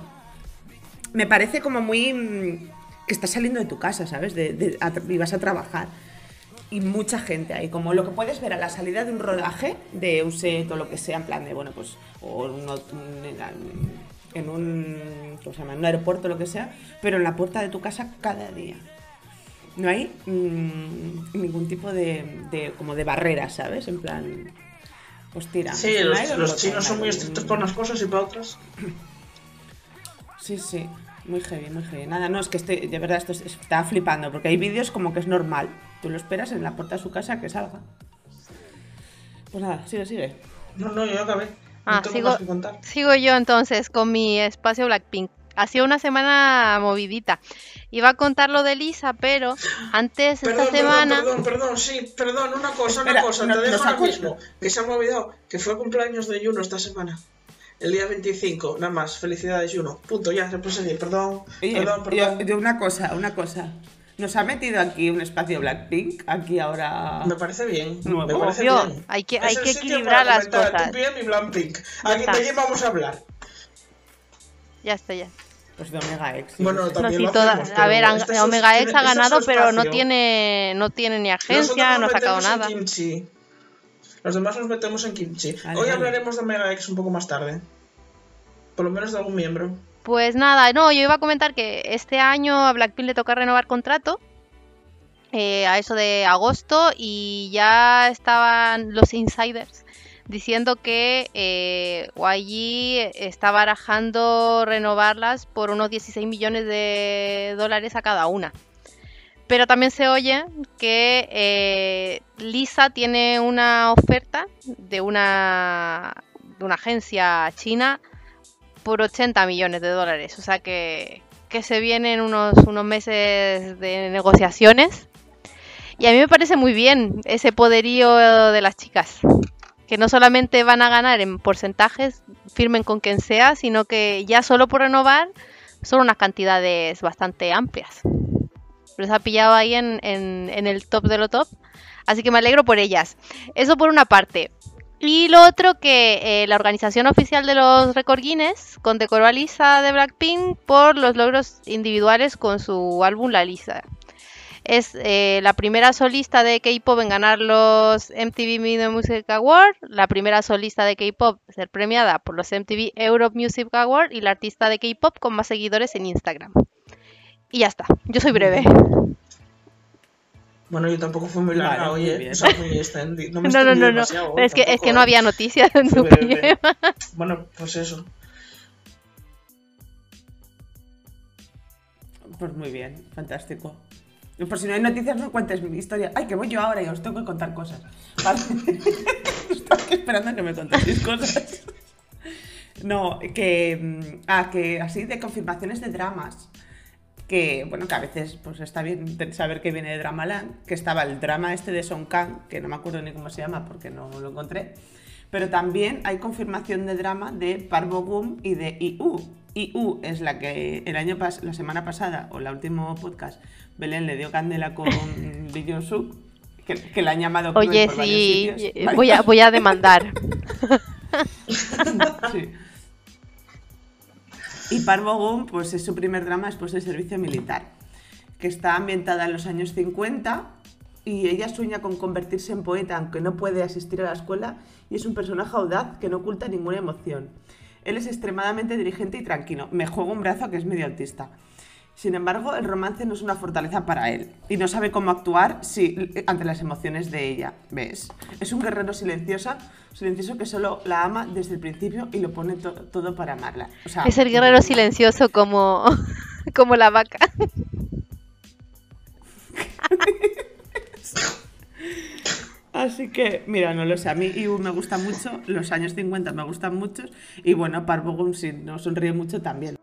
A: Me parece como muy mm, que estás saliendo de tu casa, ¿sabes? De, de- a y vas a trabajar. Y mucha gente ahí, como lo que puedes ver a la salida de un rodaje, de un set o lo que sea, en plan de, bueno, pues, o un- en un, ¿cómo se llama? en un aeropuerto o lo que sea, pero en la puerta de tu casa cada día. No hay mm, ningún tipo de, de- como de barrera, ¿sabes? En plan, pues tira.
B: Sí, los, chinos son muy estrictos para unas cosas y para otras.
A: Sí, sí, muy heavy, muy heavy. Nada, no, es que estoy, de verdad esto es- está flipando, porque hay vídeos como que es normal. Tú lo esperas en la puerta de su casa que salga. Pues nada, sigue, sigue.
B: No, no, yo acabé.
C: Ah,
B: no tengo
C: sigo,
B: más que contar.
C: sigo yo entonces con mi espacio Blackpink. Ha sido una semana movidita. Iba a contar lo de Lisa, pero antes esta
B: Perdón,
C: semana.
B: perdón, perdón, perdón, sí, perdón, una cosa,
A: Espera,
B: una cosa,
A: no-
B: te dejo ahora mismo, que se me ha olvidado, que fue cumpleaños de Juno esta semana. El día 25, nada más, felicidades Juno. Punto, ya, se puede seguir, perdón,
A: Oye,
B: perdón, perdón.
A: yo una cosa, una cosa. Nos ha metido aquí un espacio Blackpink, aquí ahora...
B: Me parece bien,
A: Nuevo.
B: me parece
C: Obvio,
B: bien.
C: hay que-
B: Es
C: hay
B: el
C: que
B: sitio
C: equilibrar
B: para
C: las cosas.
B: Tu PM y Blackpink. Aquí. ¿De quién vamos a hablar?
C: Ya está, ya.
A: Pues de Omega X. sí,
B: Bueno,
A: sí.
C: No,
B: también
C: sí,
B: lo
C: toda-
B: hacemos,
C: a ver,
B: este
C: Omega X ha
B: este
C: ganado, pero no tiene, no tiene ni agencia, no ha
B: nos
C: sacado
B: metemos
C: nada.
B: En kimchi. Los demás nos metemos en kimchi.
A: Vale,
B: Hoy
A: vale.
B: hablaremos de Omega X un poco más tarde. Por lo menos de algún miembro.
C: Pues nada, no, yo iba a comentar que este año a Blackpink le toca renovar contrato. eh, a eso de agosto y ya estaban los insiders diciendo que eh, YG está barajando renovarlas por unos 16 millones de dólares a cada una. Pero también se oye que eh, Lisa tiene una oferta de una, de una agencia china por 80 millones de dólares. O sea que, que se vienen unos, unos meses de negociaciones. Y a mí me parece muy bien ese poderío de las chicas. Que no solamente van a ganar en porcentajes, firmen con quien sea, sino que ya solo por renovar son unas cantidades bastante amplias. Los ha pillado ahí en, en- en el top de lo top. Así que me alegro por ellas. Eso por una parte. Y lo otro que eh, la organización oficial de los Record Guinness condecoró a Lisa de Blackpink por los logros individuales con su álbum La Lisa. Es eh, la primera solista de K-pop en ganar los MTV Video Music Award, la primera solista de K-pop en ser premiada por los MTV Europe Music Award y la artista de K-pop con más seguidores en Instagram. Y ya está, yo soy breve.
B: Bueno, yo tampoco fui muy larga,
A: Vale, muy
B: oye.
A: bien.
B: O sea, muy. No, me
C: No, no, no, no. Pero es que, es
B: tampoco,
C: que no
B: ¿eh?
C: había noticias en tu.
B: Bueno, pues eso.
A: Pues muy bien, fantástico. Por si no hay noticias, no cuentes mi historia. Ay, que voy yo ahora y os tengo que contar cosas. Vale. Aquí esperando a que me contéis cosas. No, que. mm, Ah, que así de confirmaciones de dramas. Que, bueno, que a veces pues está bien saber que viene de Dramaland. Que estaba el drama este de Song Kang, que no me acuerdo ni cómo se llama porque no lo encontré. Pero también hay confirmación de drama de Parvo Gum y de IU. IU es la que el año pas la semana pasada, o el último podcast, Belén le dio candela con Lee Jong Suk, que, que la han llamado cruel
C: Oye,
A: por varios
C: sí,
A: sitios.
C: eh, voy a, voy a demandar.
A: Sí. Y Parvo Gum, pues es su primer drama después del servicio militar, que está ambientada en los años 50 y ella sueña con convertirse en poeta, aunque no puede asistir a la escuela, y es un personaje audaz que no oculta ninguna emoción. Él es extremadamente dirigente y tranquilo. Me juego un brazo que es medio autista. Sin embargo, el romance no es una fortaleza para él y no sabe cómo actuar si, ante las emociones de ella. ¿Ves? Es un guerrero silenciosa, silencioso que solo la ama desde el principio y lo pone to- todo para amarla. O sea,
C: Es el guerrero silencioso como, como la vaca.
A: Así que, mira, no lo sé, a mí me gusta mucho, los años 50 me gustan mucho y bueno, Parvo Gum si no sonríe mucho también.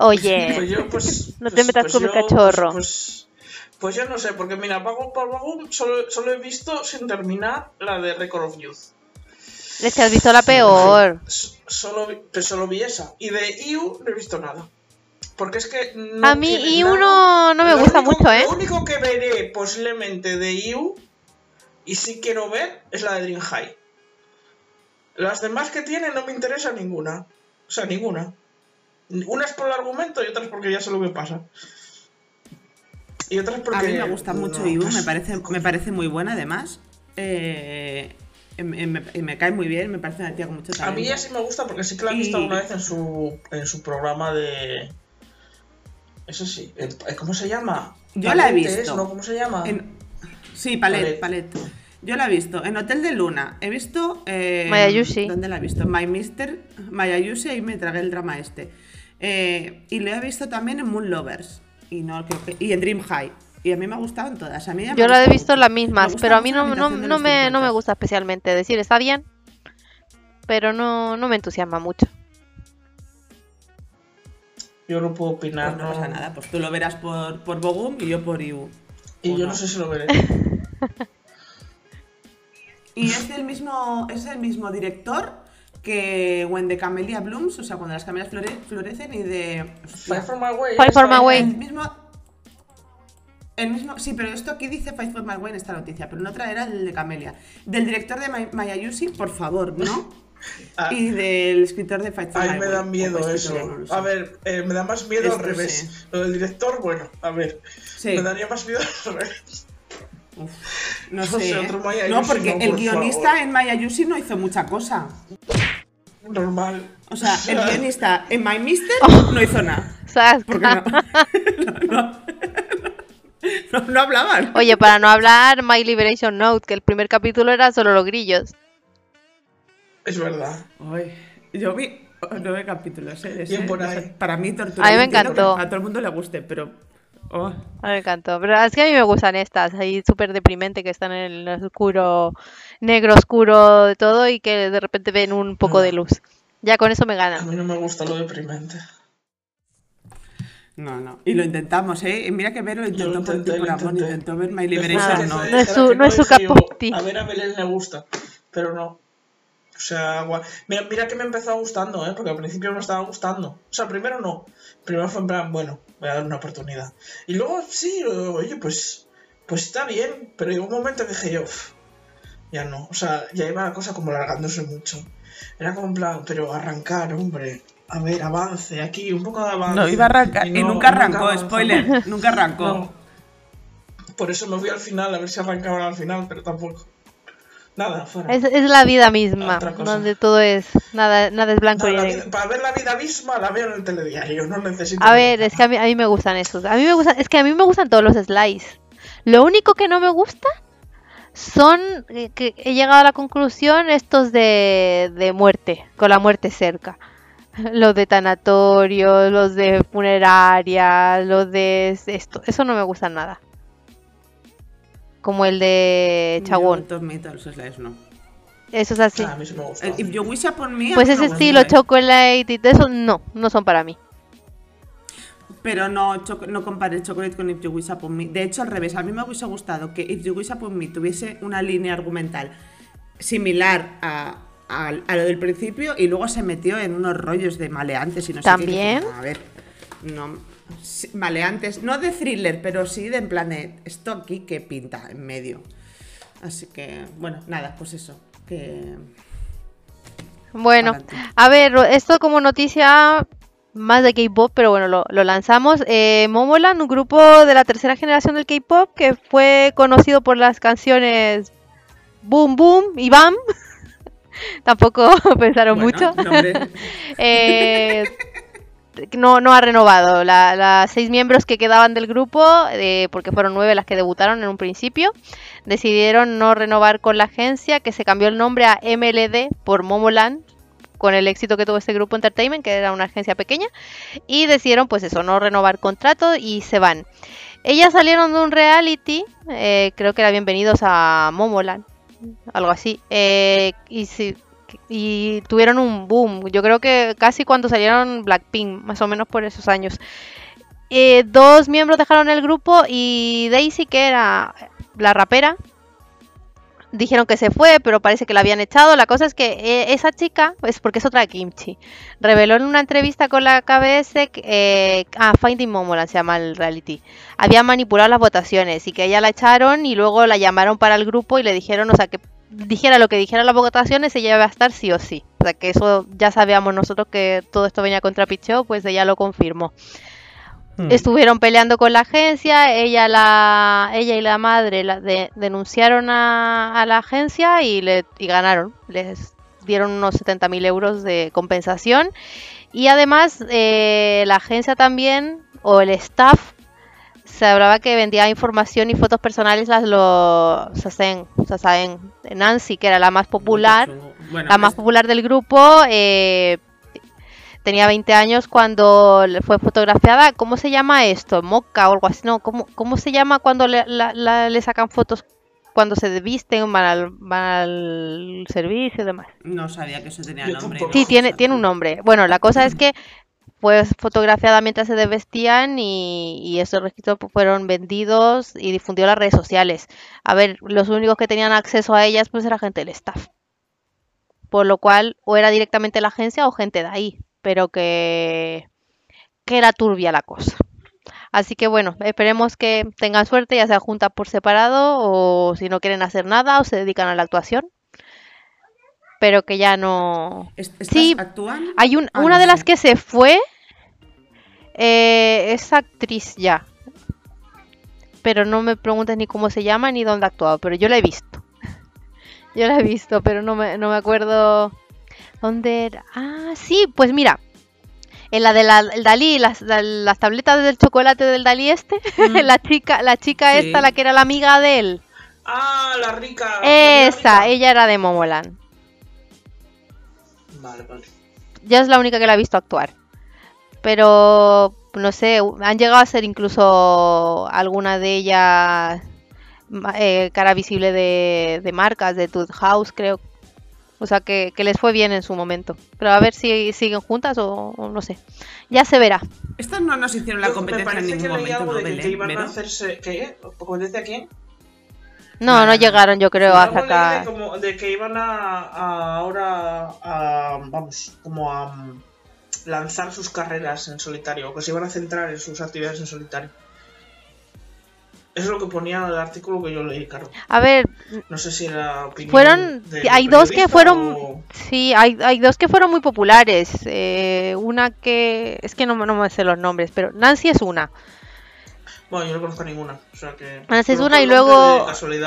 C: Oye,
B: Pues yo, pues.
C: No te
B: pues-
C: metas con mi cachorro.
B: Pues, yo no sé, porque mira, Pago por Pago solo, solo he visto sin terminar la de Record of Youth.
C: es que has visto la peor.
B: Solo, vi- solo vi esa. Y de IU no he visto nada. Porque es que. No
C: A mí IU no, no me
B: Lo
C: gusta
B: único-
C: mucho, ¿eh?
B: Lo único que veré posiblemente de IU, y sí quiero ver, es la de Dream High. Las demás que tiene no me interesa ninguna. O sea, ninguna. Unas por el argumento y otras porque ya sé lo que pasa. Y otras porque.
A: A mí me gusta mucho
B: no,
A: me parece, me parece muy buena además. Eh, y me, me- y me cae muy bien, me parece una tía con mucho
B: A
A: talento.
B: mí ya sí me gusta porque sí que la he visto
A: Y-
B: alguna vez en su, en su programa de. Eso sí. en- ¿Cómo se llama?
A: Yo la he
B: es,
A: visto.
B: ¿no? ¿Cómo se llama?
A: En- Sí, Palet, Palet. Yo la he visto en Hotel de Luna. He visto. Eh,
C: Mayayushi.
A: ¿Dónde la he visto? My Mister Mayayushi, ahí me tragué el drama este. Eh, y lo he visto también en Moon Lovers. Y, no, que- y en Dream High. Y a mí me ha gustado en todas. A mí
C: Yo la he visto las mismas, pero a mí no, no, no me, no me
A: 50.
C: gusta especialmente. Decir, está bien, pero no, no me entusiasma mucho.
B: Yo no puedo opinar.
A: Pues no pasa nada, pues tú lo verás por, por Bogum y yo por IU.
B: Y
A: ¿O
B: yo
A: no?
B: no sé si lo veré.
A: Y es el mismo, es el mismo director que When the Camellia Blooms, o sea, cuando las camelias flore- florecen y de. hostia,
B: Fight for my way.
C: Fight for my way.
A: El mismo. El mismo. Sí, pero esto aquí dice Fight for My Way en esta noticia, pero en otra era el de Camelia. Del director de My- Mayayushi, por favor, ¿no?
B: Ah,
A: Y del escritor de Fight for
B: Ay,
A: My
B: me
A: Way,
B: da miedo eso. A ver, eh, me da más miedo al
A: Esto
B: revés.
A: sí.
B: Lo del director, bueno, a ver.
A: Sí.
B: Me daría más miedo al revés.
A: Uf, no
B: No
A: sé.
B: sé,
A: ¿eh?
B: otro
A: no, porque
B: no,
A: el guionista
B: favor.
A: en Mayayushi no hizo mucha cosa.
B: Normal.
A: O sea, el guionista en My Mister
C: Oh.
A: no hizo nada.
C: ¿Sabes?
A: Porque no. no, no, no, no hablaban.
C: Oye, para no hablar My Liberation Note, que el primer capítulo era solo los grillos.
B: Es verdad.
A: Ay, yo vi nueve capítulos, ¿eh? ese-
B: Bien por
A: de
B: ahí.
A: ese- para mí tortura.
C: A mí me encantó.
A: A todo el mundo le guste, pero... oh,
C: A mí me encantó. Pero es que a mí me gustan estas, ahí súper deprimente, que están en el oscuro, negro oscuro de todo y que de repente ven un poco de luz. Ya con eso me
B: A
C: ganan.
B: mí no me gusta lo deprimente.
A: No, no. Y lo intentamos, ¿eh? Y mira que Vero lo
B: Yo lo
A: intentó por
B: intenté,
A: ti, por
B: lo
A: amor,
B: intenté.
A: intentó ver My Liberation,
B: de
A: no.
C: No es su- no es su tea.
B: A ver, a Belén le gusta, pero no. O sea, mira, mira que me empezó gustando, ¿eh? Porque al principio no me estaba gustando. O sea, primero no. Primero fue en plan, bueno, voy a dar una oportunidad. Y luego, sí, oye, pues, pues está bien. Pero llegó un momento que dije yo, "Uf, ya no. O sea, ya iba la cosa como largándose mucho. Era como en plan, pero arrancar, hombre. A ver, avance, aquí, un poco de avance.
A: No, iba a arrancar. Y,
B: no-
A: nunca arrancó, spoiler. Nunca arrancó.
B: No. Por eso me fui al final, a ver si arrancaban al final, pero tampoco. Nada, fuera.
C: Es, es la vida misma, donde todo es, nada, nada es blanco y negro.
B: para ver la vida misma la veo en el telediario, no necesito.
C: A ver, es que a mí, a mí me gustan esos. A mí me gustan, es que a mí me gustan todos los slides. Lo único que no me gusta son eh, que he llegado a la conclusión estos de, de muerte, con la muerte cerca. Los de tanatorios, los de funerarias, los de esto. Eso no me gusta nada. Como el de.
A: Yo, Metal, slides no.
C: Eso es así.
B: Ah, a mí sí me gusta.
A: El If You Wish Upon Me... a
C: Pues ese estilo,
A: ¿eh?
C: chocolate y eso no, no son para mí.
A: Pero no, no compares Chocolate con If You Wish Upon Me. De hecho, al revés, a mí me hubiese gustado que If You Wish Upon Me tuviese una línea argumental similar a, a- a lo del principio y luego se metió en unos rollos de maleantes y no sé qué,
C: ¿También?
A: A ver, no... Maleantes, no de thriller, pero sí de en plan de esto aquí que pinta en medio. Así que, bueno, nada, pues eso. Que
C: Bueno,
A: Adelante.
C: a ver, esto como noticia más de K-pop, pero bueno, lo, lo lanzamos. Eh, Momoland, un grupo de la tercera generación del K-pop que fue conocido por las canciones Boom Boom y Bam. Tampoco pensaron
A: bueno,
C: mucho. Eh, no, no ha renovado. La- las seis miembros que quedaban del grupo, eh, porque fueron nueve las que debutaron en un principio, decidieron no renovar con la agencia, que se cambió el nombre a MLD por Momoland, con el éxito que tuvo este grupo Entertainment, que era una agencia pequeña, y decidieron pues eso, no renovar contrato y se van. Ellas salieron de un reality, eh, creo que era Bienvenidos a Momoland, algo así, eh, y sí, y tuvieron un boom. Yo creo que casi cuando salieron Blackpink, más o menos por esos años. Eh, dos miembros dejaron el grupo y Daisy, que era la rapera, dijeron que se fue, pero parece que la habían echado. La cosa es que eh, esa chica, es porque es otra Kimchi, reveló en una entrevista con la KBS, eh, ah, Finding Momoland se llama el reality, había manipulado las votaciones y que ella la echaron y luego la llamaron para el grupo y le dijeron, o sea, que dijera lo que dijera las votaciones, ella iba a estar sí o sí. O sea, que eso ya sabíamos nosotros que todo esto venía contra Picheo, pues ella lo confirmó.
A: Hmm.
C: Estuvieron peleando con la agencia, ella la ella y la madre la de- denunciaron a, a la agencia y, le, y ganaron. Les dieron unos 70.000 euros de compensación. Y además eh, la agencia también, o el staff, se hablaba que vendía información y fotos personales las lo Sasen, Sasaen. Nancy, que era la más popular,
A: Bueno,
C: la más popular del grupo, eh, tenía 20 años cuando le fue fotografiada. ¿Cómo se llama esto? ¿Moca o algo así? No, ¿cómo, cómo se llama cuando le, la- la- le sacan fotos cuando se visten, van al, van al servicio y demás?
A: no sabía que eso tenía
B: Yo
A: nombre.
B: tampoco.
C: Sí, tiene, tiene un nombre. Bueno, la cosa es que fue fotografiada mientras se desvestían y, y esos registros pues, fueron vendidos y difundió en las redes sociales. A ver, los únicos que tenían acceso a ellas pues era gente del staff. Por lo cual, o era directamente la agencia o gente de ahí, pero que, que era turbia la cosa. Así que bueno, esperemos que tengan suerte, ya sea juntas por separado o si no quieren hacer nada o se dedican a la actuación. Pero que ya no,
A: ¿est- estas
C: Sí,
A: actúan?
C: hay un-
A: Ah,
C: una
A: no
C: de las que se fue, eh, es actriz ya. Pero no me preguntes ni cómo se llama ni dónde ha actuado, pero yo la he visto. Yo la he visto, pero no me, no me acuerdo. ¿Dónde era? Ah, sí, pues mira. En la de la, el Dalí, las, la- las tabletas del chocolate del Dalí este,
B: Mm.
C: la chica, la chica
A: Sí.
C: esta, la que era la amiga de él.
B: Ah, la rica. la
C: Esa,
B: rica.
C: ella era de Momoland.
B: Vale, vale.
C: Ya es la única que la he visto actuar. Pero, no sé, han llegado a ser incluso alguna de ellas eh, cara visible de, de marcas, de Tooth House, creo. O sea, que, que les fue bien en su momento. Pero a ver si siguen juntas o, o no sé. Ya se verá.
A: Estas no nos hicieron la
B: Yo-
A: competencia
B: me
A: en
B: parece
A: ningún
B: que
A: momento,
B: algo
A: ¿no,
B: de que, iban a hacerse. ¿Qué? ¿Competencia a quién?
C: No, no llegaron, yo creo, a sacar.
B: de, como, de que iban a, a ahora a, vamos, como a mm, lanzar sus carreras en solitario, o que se iban a centrar en sus actividades en solitario. Eso es lo que ponía en el artículo que yo leí, claro.
C: A ver,
B: No sé si era opinión
C: Fueron, hay dos que fueron,
B: o-
C: sí, hay, hay dos que fueron muy populares. Eh, una que, es que no, me- no me sé los nombres, pero Nancy es una.
B: Bueno, yo no conozco ninguna. O sea que.
C: Esa es una y luego-.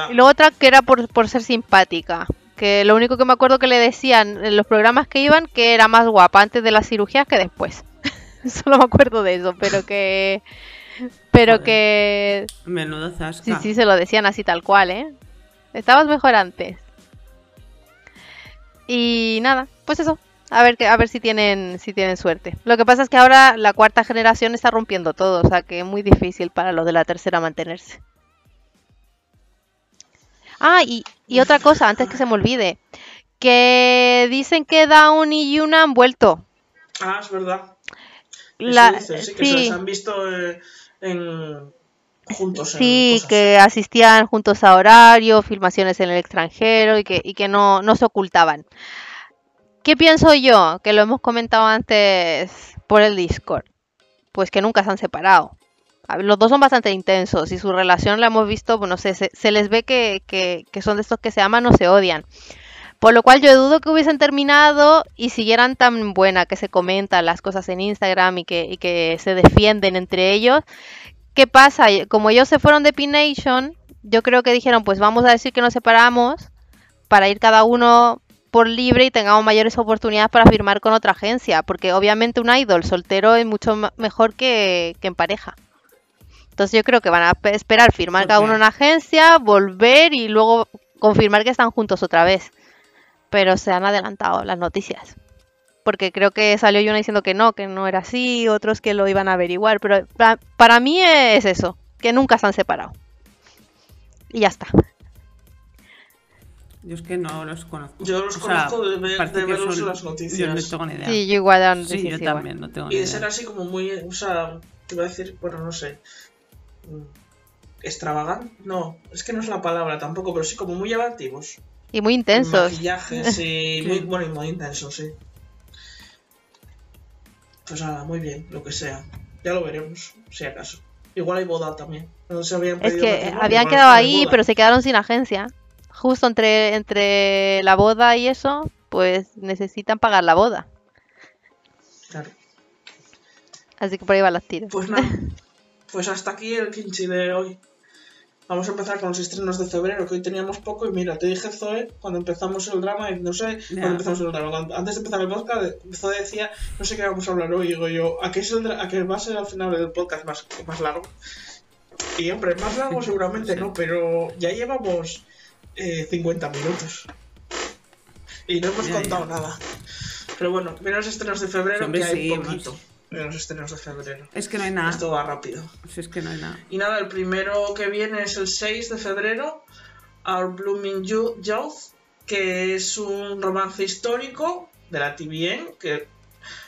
C: Y luego otra que era por, por ser simpática. Que lo único que me acuerdo que le decían en los programas que iban que era más guapa antes de las cirugías que después. Solo me acuerdo de eso, pero que. Pero
A: Joder.
C: que.
A: Menudo
C: Sí,
A: zasca.
C: sí, se lo decían así tal cual, ¿eh? Estabas mejor antes. Y nada, pues eso. A ver, que, a ver si tienen, si tienen suerte. Lo que pasa es que ahora la cuarta generación está rompiendo todo, o sea que es muy difícil para los de la tercera mantenerse. Ah, y, y otra cosa, antes que se me olvide. Que dicen que Down y Yuna han vuelto.
B: Ah, es verdad. Eso
C: La-
B: dicen, sí, que se
C: sí.
B: han visto eh, en. juntos. en
C: Sí, que asistían juntos a horario, filmaciones en el extranjero y que, y que no, no se ocultaban. ¿Qué pienso yo? Que lo hemos comentado antes por el Discord. Pues que nunca se han separado. Los dos son bastante intensos y su relación la hemos visto, pues no sé, se, se les ve que, que- que son de estos que se aman o se odian. Por lo cual yo dudo que hubiesen terminado y siguieran tan buena que se comentan las cosas en Instagram y que, y que se defienden entre ellos. ¿Qué pasa? Como ellos se fueron de P-Nation, yo creo que dijeron, pues vamos a decir que nos separamos para ir cada uno por libre y tengamos mayores oportunidades para firmar con otra agencia, porque obviamente un idol soltero es mucho mejor que, que en pareja. Entonces yo creo que van a pe- esperar firmar cada uno en una agencia, volver y luego confirmar que están juntos otra vez. Pero se han adelantado las noticias. Porque creo que salió Yuna diciendo que no, que no era así, otros que lo iban a averiguar. Pero pa- para mí es eso, que nunca se han separado. Y ya está.
A: Yo es que no los conozco.
B: Yo los
A: O sea,
B: conozco de ver- de
A: que
B: verlos
A: son-
B: en las noticias.
A: Yo no tengo ni idea.
C: Sí, yo igual de
A: Sí, yo
C: igual.
A: también no tengo
B: Y
A: ni
B: de
A: idea.
B: ser así como muy, o sea, te iba a decir, bueno, no sé. mm, Extravagante, no, es que no es la palabra tampoco, pero sí como muy llamativos.
C: Y muy intensos.
B: Maquillaje, sí, muy, bueno, y muy intenso, sí. Pues nada, muy bien, lo que sea. Ya lo veremos, si acaso. Igual hay boda también. No se habían
C: Es que
B: matrimonio,
C: habían quedado ahí,
B: boda.
C: pero se quedaron sin agencia. Justo entre, entre la boda y eso, pues necesitan pagar la boda.
B: Claro.
C: Así que por ahí van los tiros.
B: Pues nada, pues hasta aquí el kimchi de hoy. Vamos a empezar con los estrenos de febrero, que hoy teníamos poco. Y mira, te dije Zoe cuando empezamos el drama, no sé, cuando empezamos el drama, cuando- antes de empezar el podcast, Zoe decía, no sé qué vamos a hablar hoy. Y digo yo, ¿a qué, es el a qué va a ser al final del podcast más, más largo? Y hombre, más largo seguramente no, pero ya llevamos eh, 50 minutos. Y no hemos contado nada. Pero bueno, mira los estrenos de febrero, que hay poquito. Mira los estrenos de febrero.
A: Es que no hay nada.
B: Esto va rápido.
A: Si es que no hay nada.
B: Y nada, el primero que viene es el 6 de febrero, Our Blooming Yo- Youth, que es un romance histórico de la TVN, que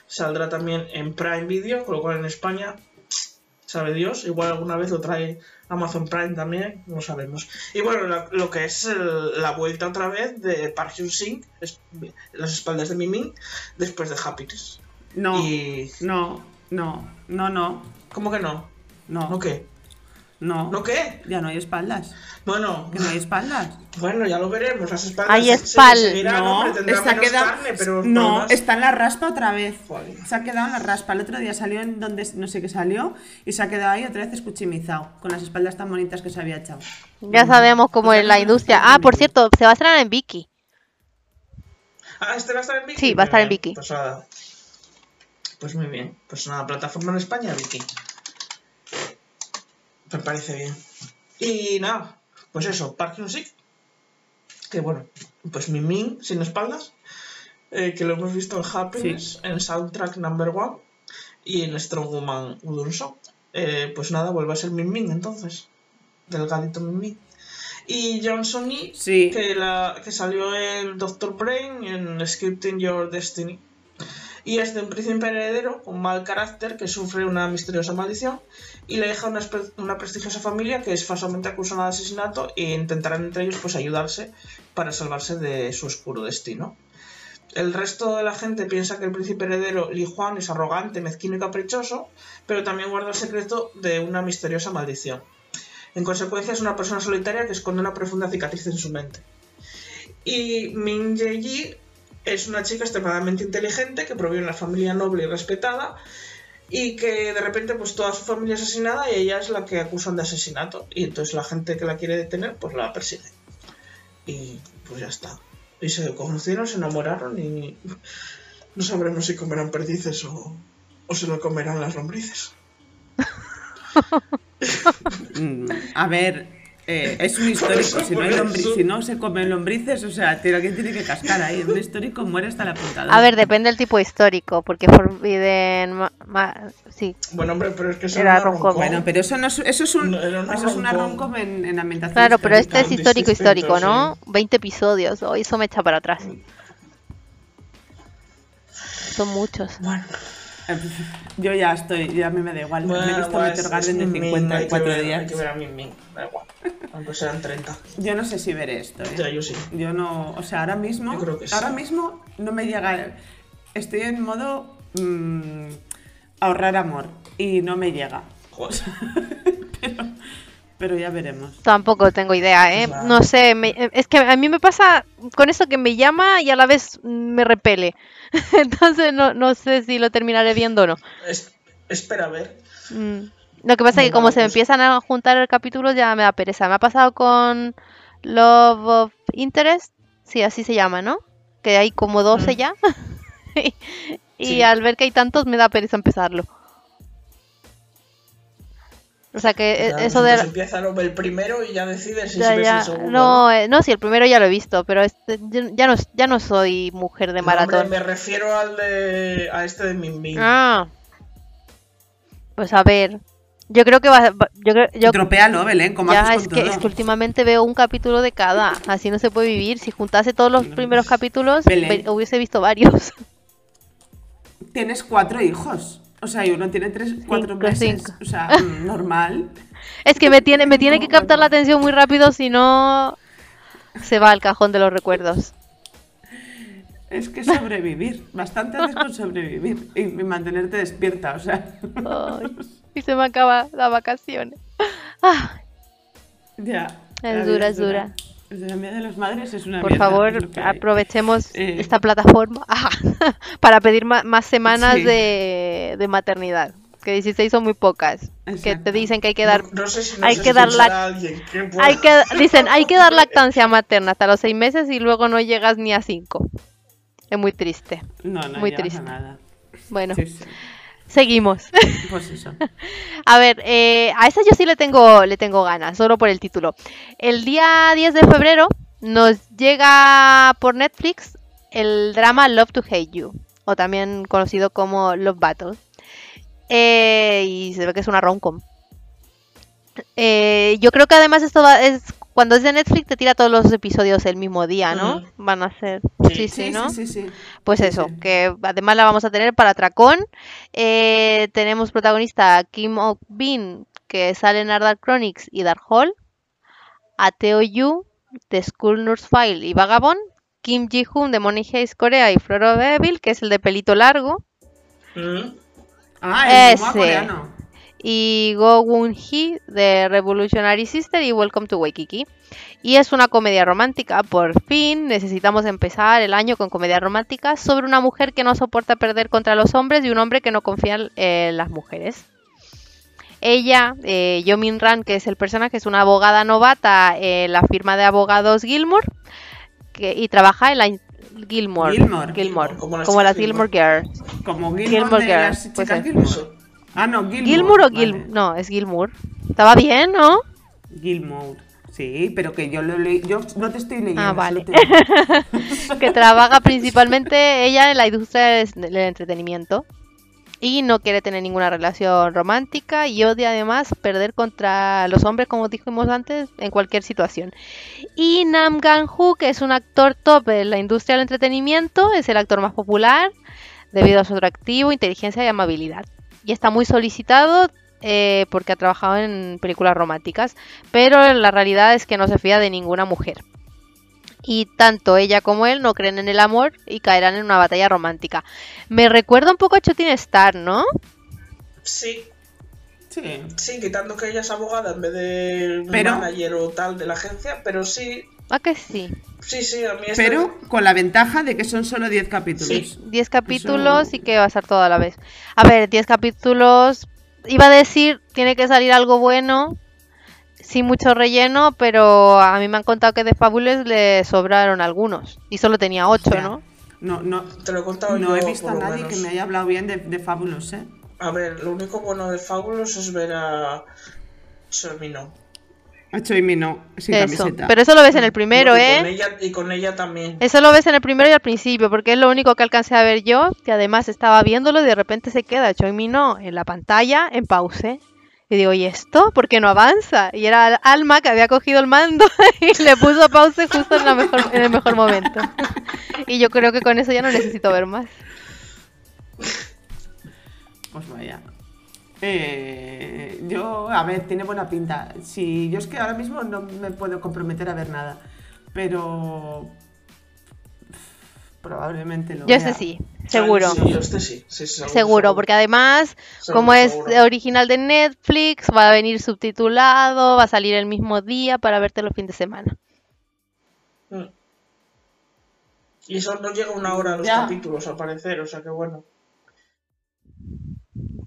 B: saldrá también en Prime Video, con lo cual en España, sabe Dios, igual alguna vez lo trae Amazon Prime también, no sabemos. Y bueno, la- lo que es el- la vuelta otra vez de Park Hyun Sing, es- las espaldas de Mimin, después de Happiness.
A: No,
B: Y...
A: no, no, no, no,
B: ¿Cómo que no?
A: no,
B: ¿No qué?
A: no.
B: ¿No qué?
A: Ya no hay espaldas.
B: Bueno,
A: Que no hay espaldas.
B: Bueno, ya lo veremos. Las espaldas
C: Hay
B: se- se-
C: espal-
B: seguirán,
A: no,
B: hombre, tendrá
A: está
B: menos
A: quedado.
B: carne, pero
A: no,
B: más-
A: está en la raspa otra vez.
B: Joder.
A: Se ha quedado en la raspa. El otro día salió en donde no sé qué salió y se ha quedado ahí otra vez escuchimizado con las espaldas tan bonitas que se había echado.
C: Ya sabemos cómo
A: Pues
C: es la
A: no
C: industria. Ah, por cierto, se va a estrenar en Vicky.
B: Ah, ¿este va a estar en Viki?
C: Sí, va a estar en
B: bien,
C: Viki.
B: Pues, muy bien. Pues nada, plataforma en España, Viki. Me parece bien. Y nada, pues eso, Park Hyun-sik. Que bueno, pues Min Min, sin espaldas. eh, que lo hemos visto en Happiness, en Soundtrack Number One y en Strong Woman Udon Song. Eh, pues nada, vuelve a ser Min Min entonces. Delgadito Min Min. Y Johnson
A: Sí.
B: que, la, que salió en Doctor Brain en Scripting Your Destiny. Y es de un príncipe heredero con mal carácter que sufre una misteriosa maldición y le deja una, una prestigiosa familia que es falsamente acusada de asesinato e intentarán entre ellos pues ayudarse para salvarse de su oscuro destino. El resto de la gente piensa que el príncipe heredero Li Juan es arrogante, mezquino y caprichoso, pero también guarda el secreto de una misteriosa maldición. En consecuencia es una persona solitaria que esconde una profunda cicatriz en su mente. Y Min Jae-ji es una chica extremadamente inteligente que proviene de una familia noble y respetada y que de repente pues toda su familia es asesinada y ella es la que acusan de asesinato y entonces la gente que la quiere detener pues la persigue. Y pues ya está. Y se conocieron, se enamoraron y no sabremos si comerán perdices o, o se lo comerán las lombrices.
A: Mm, A ver, eh, es un histórico. Si no, hay
B: por
A: lombri-
B: eso.
A: si no se comen lombrices, o sea, tiene, alguien tiene que cascar ahí. Un histórico muere hasta la apuntador.
C: A ver, depende del tipo histórico, porque Forbidden... ma- ma- sí,
B: Bueno, hombre, pero es que eso
C: Era.
A: Bueno, pero eso, no es, eso es, un,
B: No,
A: eso es una
B: rom-com.
A: rom-com en, en ambientación
C: claro, pero este es histórico, histórico, ¿no?
B: sí.
C: 20 episodios, hoy eso me echa para atrás. Son muchos.
B: Bueno,
A: Yo ya estoy, ya a mí me da igual. me he
B: bueno,
A: visto
B: pues,
A: Meteor Garden
B: hay que
A: 54
B: ver- Hay
A: días.
B: que ver a Min Min, da igual. Aunque sean 30.
A: Yo no sé si ver esto. ¿eh?
B: Ya, yo sí.
A: Yo no, o sea, ahora mismo,
B: Yo creo que sí.
A: ahora mismo no me llega. Estoy en modo mm, ahorrar amor y no me llega.
B: Joder.
A: pero, pero ya veremos.
C: Tampoco tengo idea, ¿eh? No sé, me- es que a mí me pasa con eso que me llama y a la vez me repele. Entonces no, no sé si lo terminaré viendo o no.
B: Es- espera a ver.
C: Mm. Lo que pasa es que como
B: Normal,
C: se me
B: pues.
C: empiezan a juntar capítulos ya me da pereza. Me ha pasado con Love of Interest, sí, así se llama, ¿no? Que hay como 12
B: Mm.
C: ya. y
B: Sí.
C: al ver que hay tantos me da pereza empezarlo. O sea que eh, eso de...
B: empieza el primero y ya decides si
C: Ya,
B: ves
C: ya.
B: el segundo.
C: No, eh, no, sí, el primero ya lo he visto, pero este, ya no, ya no soy mujer de
B: No, hombre,
C: maratón.
B: me refiero al de. a este de Min.
C: Ah. Pues a ver. Yo creo que va, yo creo, yo,
A: Tropéalo, Belén, como
C: ya
A: haces
C: es que,
A: todo.
C: es que últimamente veo un capítulo de cada, así no se puede vivir. Si juntase todos los primeros capítulos,
A: Belén.
C: hubiese visto varios.
A: Tienes cuatro hijos. O sea, y uno tiene tres, cuatro
C: Cinco,
A: meses.
C: cinco.
A: O sea, mm, normal.
C: Es que me tiene, me tiene que captar la atención muy rápido, si no se va al cajón de los recuerdos.
A: Es que sobrevivir. Bastante haces con sobrevivir. Y, mantenerte despierta, o sea.
C: Ay, y se me acaba las vacaciones. Ah,
A: ya.
C: Es
A: la
C: dura, es dura.
A: La vida de las madres es una
C: por
A: mierda,
C: favor, aprovechemos
A: Eh.
C: esta plataforma para pedir más semanas
A: Sí.
C: de, de maternidad. Que 16 son muy pocas. Que te dicen que hay que dar
B: No, no sé si
C: hay que dar Hay que, dicen, hay que dar lactancia materna hasta los seis meses y luego no llegas ni a cinco. Es muy triste.
A: No, no
C: muy
A: a
C: triste.
A: nada.
C: Bueno,
A: Sí, sí.
C: Seguimos.
A: Pues eso.
C: A ver, eh, a esa yo sí le tengo, le tengo ganas, solo por el título. El día 10 de febrero nos llega por Netflix el drama Love to Hate You, o también conocido como Love Battle. Eh, y se ve que es una rom-com. Eh, yo creo que además esto va- es cuando es de Netflix te tira todos los episodios el mismo día, ¿no? Van a ser.
B: Sí.
C: Sí, sí, ¿no?
A: sí, sí, sí.
C: Pues
A: Sí,
C: eso,
A: sí.
C: que además la vamos a tener para Tracón. Eh, tenemos protagonista Kim Ok-bin, que sale en Dark Chronicles y Dark Hall. A Teo Yu, de School Nurse File y Vagabond. Kim Ji-hoon, de Money Heist Corea y Floro Devil, que es el de pelito largo.
B: Mm.
A: Ah, el
C: Ese.
A: coreano.
C: Y Go Woon-hee, de Revolutionary Sister y Welcome to Waikiki. Y es una comedia romántica. Por fin necesitamos empezar el año con comedia romántica sobre una mujer que no soporta perder contra los hombres y un hombre que no confía en las mujeres. Ella, eh, Yo Min Ran, que es el personaje, es una abogada novata en la firma de abogados Gilmour que, y trabaja en la Gilmore.
A: Gilmore.
C: Gilmore.
B: Como las
C: Como las
B: chicas
C: Gilmore Girls.
A: Como Gilmore,
C: Gilmore
A: de las
C: Girls, pues
A: Ah, no, Gilmore.
C: ¿Gilmour o Gil?
A: vale.
C: No, es Gilmour. Estaba bien, ¿no?
A: Gilmore. Sí, pero que yo lo leí. Yo no te estoy leyendo.
C: Ah, vale.
A: te-
C: que trabaja principalmente ella en la industria del entretenimiento y no quiere tener ninguna relación romántica y odia además perder contra los hombres, como dijimos antes, en cualquier situación. Y Nam Gang-ho, que es un actor top en la industria del entretenimiento, es el actor más popular debido a su atractivo, inteligencia y amabilidad. Y está muy solicitado eh, porque ha trabajado en películas románticas, pero la realidad es que no se fía de ninguna mujer y tanto ella como él no creen en el amor y caerán en una batalla romántica. Me recuerda un poco a Chotin Star, ¿no?
B: Sí,
A: Sí.
B: sí, quitando que ella es abogada en vez de
A: Pero-
B: manager o tal de la agencia, pero sí,
C: ¿A que sí?
B: Sí, sí, a mí este-
A: Pero con la ventaja de que son solo 10 capítulos.
B: Sí.
C: 10 capítulos
A: Eso-
C: y que va a estar todo a la vez. A ver, 10 capítulos. Iba a decir, tiene que salir algo bueno, sin mucho relleno, pero a mí me han contado que de Fabulous le sobraron algunos. Y solo tenía 8,
A: O sea,
C: ¿no?
A: No, no,
B: Te lo he contado
A: no
B: yo,
A: he visto a nadie
B: menos.
A: que me haya hablado bien de, de Fabulous, ¿eh?
B: A ver, lo único bueno de Fabulous es ver a Shermino.
A: A Choimi no, sin
C: Eso.
A: camiseta.
C: Pero eso lo ves en el primero,
B: y
C: ¿eh?
B: Con ella, y con ella también.
C: Eso lo ves en el primero y al principio, porque es lo único que alcancé a ver yo, que además estaba viéndolo y de repente se queda Choi no en la pantalla, en pause. Y digo, ¿y esto? ¿Por qué no avanza? Y era Alma que había cogido el mando y le puso pause justo en, la mejor, en el mejor momento. Y yo creo que con eso ya no necesito ver más.
A: Pues vaya. Eh, yo, a ver, tiene buena pinta. Si yo es que ahora mismo no me puedo comprometer a ver nada, pero probablemente lo
C: Yo
A: vea.
C: este sí, seguro.
B: Sí, yo este sí. sí, seguro,
C: Seguro, porque además,
B: Seguro,
C: como es
B: seguro.
C: original de Netflix, va a venir subtitulado, va a salir el mismo día para verte los fines de semana.
B: Mm. Y eso no llega una hora a los
A: Ya.
B: capítulos, al parecer, o sea que bueno.